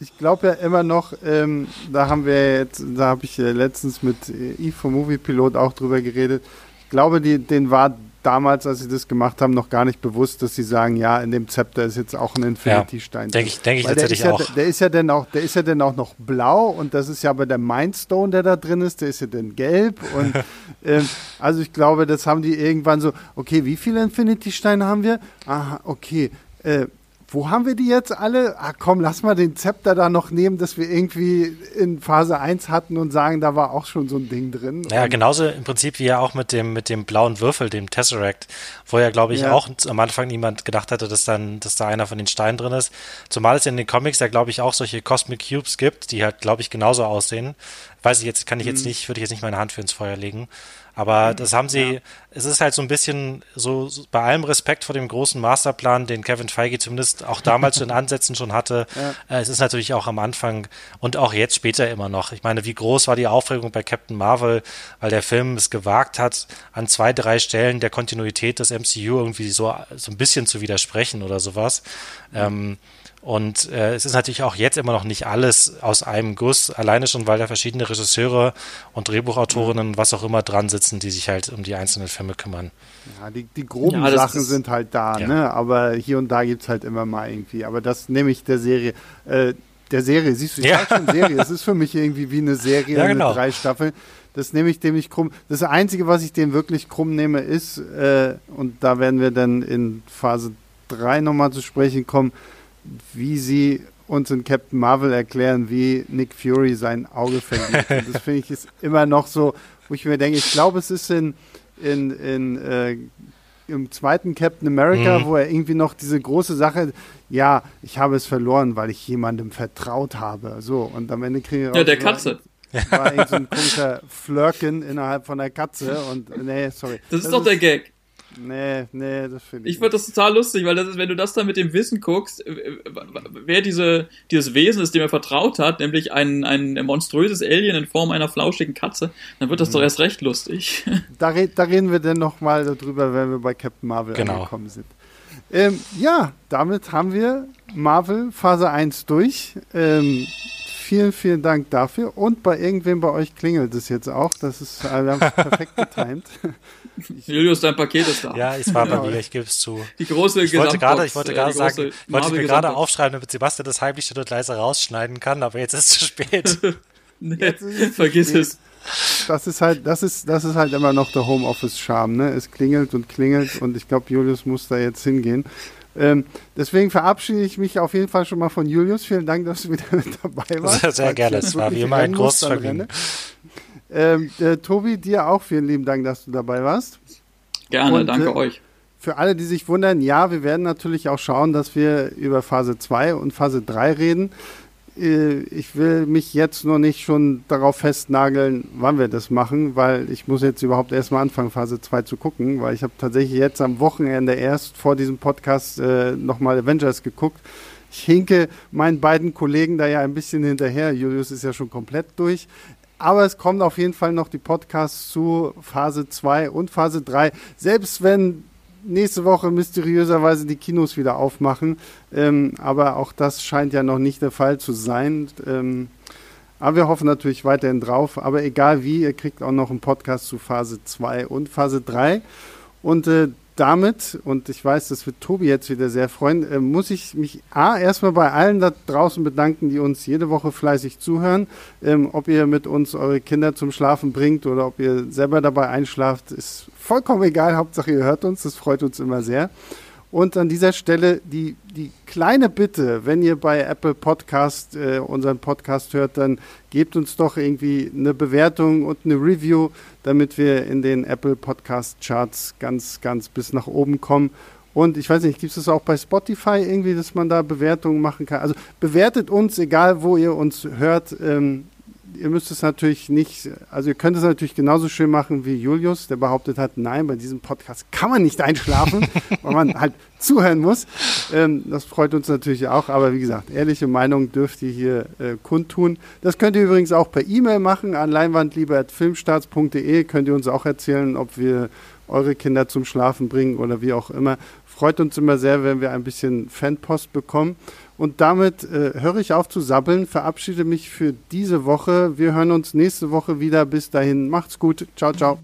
ich glaube ja immer noch, ähm, da haben wir jetzt, da habe ich äh, letztens mit Yves vom Movie Pilot auch drüber geredet. Ich glaube, die, den war damals, als sie das gemacht haben, noch gar nicht bewusst, dass sie sagen, ja, in dem Zepter ist jetzt auch ein Infinity-Stein. Ja, denke ich, denk ich tatsächlich der ja, auch. Der ist ja dann auch, der ist ja dann auch noch blau und das ist ja aber der Mindstone, der da drin ist, der ist ja dann gelb und ähm, also ich glaube, das haben die irgendwann so, okay, wie viele Infinity-Steine haben wir? Aha, okay, äh, wo haben wir die jetzt alle? Ah, komm, lass mal den Zepter da noch nehmen, dass wir irgendwie in Phase 1 hatten und sagen, da war auch schon so ein Ding drin. Ja, genauso im Prinzip wie ja auch mit dem, mit dem blauen Würfel, dem Tesseract, wo ja, glaube ich, ja. auch am Anfang niemand gedacht hatte, dass dann, dass da einer von den Steinen drin ist. Zumal es in den Comics ja, glaube ich, auch solche Cosmic Cubes gibt, die halt, glaube ich, genauso aussehen. Weiß ich jetzt, kann ich jetzt mhm. nicht, würde ich jetzt nicht meine Hand für ins Feuer legen. Aber das haben sie, ja. es ist halt so ein bisschen so, so, bei allem Respekt vor dem großen Masterplan, den Kevin Feige zumindest auch damals in Ansätzen schon hatte. Ja. Äh, es ist natürlich auch am Anfang und auch jetzt später immer noch. Ich meine, wie groß war die Aufregung bei Captain Marvel, weil der Film es gewagt hat, an zwei, drei Stellen der Kontinuität des MCU irgendwie so, so ein bisschen zu widersprechen oder sowas. Mhm. Ähm, und äh, es ist natürlich auch jetzt immer noch nicht alles aus einem Guss, alleine schon, weil da verschiedene Regisseure und Drehbuchautorinnen, mhm. was auch immer dran sitzen, die sich halt um die einzelnen Filme kümmern. Ja, die, die groben ja, Sachen sind halt da, ja. ne? Aber hier und da gibt es halt immer mal irgendwie. Aber das nehme ich der Serie. Äh, der Serie, siehst du, ich ja. schon Serie. Es ist für mich irgendwie wie eine Serie ja, genau. mit drei Staffeln. Das nehme ich dem nicht krumm. Das Einzige, was ich dem wirklich krumm nehme, ist, äh, und da werden wir dann in Phase 3 nochmal zu sprechen kommen, wie sie uns in Captain Marvel erklären, wie Nick Fury sein Auge verliert. Und das finde ich ist immer noch so, wo ich mir denke, ich glaube, es ist in, in, in äh, im zweiten Captain America, mhm. wo er irgendwie noch diese große Sache, ja, ich habe es verloren, weil ich jemandem vertraut habe. So, und am Ende kriege ich. Ja, der so, Katze. War irgendwie so ein komischer Flirken innerhalb von der Katze und nee, sorry. Das ist das doch ist, der Gag. Nee, nee, das finde ich. Ich fand das total lustig, weil das ist, wenn du das dann mit dem Wissen guckst, wer diese, dieses Wesen ist, dem er vertraut hat, nämlich ein, ein monströses Alien in Form einer flauschigen Katze, dann wird das mhm. doch erst recht lustig. Da, red, da reden wir dann nochmal darüber, wenn wir bei Captain Marvel genau. angekommen sind. Ähm, ja, damit haben wir Marvel Phase 1 durch. Ähm, vielen, vielen Dank dafür. Und bei irgendwem bei euch klingelt es jetzt auch. Das ist, äh, es perfekt getimt. Julius, dein Paket ist da. Ja, es war bei mir, ich gebe es zu. Die große Ich wollte gerade, ich wollte äh, gerade sagen, ich wollte mir gerade aufschreiben, damit Sebastian das heimlich und leise rausschneiden kann, aber jetzt ist es zu spät. nee, vergiss es. Das ist halt, das ist, das ist halt immer noch der Homeoffice-Charme, ne? Es klingelt und klingelt und ich glaube, Julius muss da jetzt hingehen. Ähm, deswegen verabschiede ich mich auf jeden Fall schon mal von Julius. Vielen Dank, dass du wieder mit dabei warst. Sehr, sehr gerne. Es war wie immer ein großes Vergnügen. Ähm, äh, Tobi, dir auch vielen lieben Dank, dass du dabei warst. Gerne, Und, danke äh, euch. Für alle, die sich wundern, ja, wir werden natürlich auch schauen, dass wir über Phase 2 und Phase 3 reden. Äh, ich will mich jetzt noch nicht schon darauf festnageln, wann wir das machen, weil ich muss jetzt überhaupt erstmal anfangen, Phase 2 zu gucken, weil ich habe tatsächlich jetzt am Wochenende erst vor diesem Podcast äh, nochmal Avengers geguckt. Ich hinke meinen beiden Kollegen da ja ein bisschen hinterher. Julius ist ja schon komplett durch. Aber es kommen auf jeden Fall noch die Podcasts zu Phase 2 und Phase 3. Selbst wenn nächste Woche mysteriöserweise die Kinos wieder aufmachen. Ähm, aber auch das scheint ja noch nicht der Fall zu sein. Ähm, aber wir hoffen natürlich weiterhin drauf. Aber egal wie, ihr kriegt auch noch einen Podcast zu Phase 2 und Phase 3. Und äh, damit, und ich weiß, das wird Tobi jetzt wieder sehr freuen, äh, muss ich mich A, erstmal bei allen da draußen bedanken, die uns jede Woche fleißig zuhören. Ähm, ob ihr mit uns eure Kinder zum Schlafen bringt oder ob ihr selber dabei einschlaft, ist vollkommen egal. Hauptsache ihr hört uns, das freut uns immer sehr. Und an dieser Stelle die, die kleine Bitte, wenn ihr bei Apple Podcast äh, unseren Podcast hört, dann gebt uns doch irgendwie eine Bewertung und eine Review, damit wir in den Apple Podcast Charts ganz, ganz bis nach oben kommen. Und ich weiß nicht, gibt es das auch bei Spotify irgendwie, dass man da Bewertungen machen kann? Also bewertet uns, egal wo ihr uns hört. Ähm, ihr müsst es natürlich nicht, also ihr könnt es natürlich genauso schön machen wie Julius, der behauptet hat, nein, bei diesem Podcast kann man nicht einschlafen, weil man halt zuhören muss. Ähm, das freut uns natürlich auch, aber wie gesagt, ehrliche Meinung dürft ihr hier äh, kundtun. Das könnt ihr übrigens auch per E-Mail machen an leinwandlieber.filmstarts.de, könnt ihr uns auch erzählen, ob wir eure Kinder zum Schlafen bringen oder wie auch immer. Freut uns immer sehr, wenn wir ein bisschen Fanpost bekommen. Und damit äh, höre ich auf zu sabbeln, verabschiede mich für diese Woche. Wir hören uns nächste Woche wieder. Bis dahin, macht's gut. Ciao, ciao.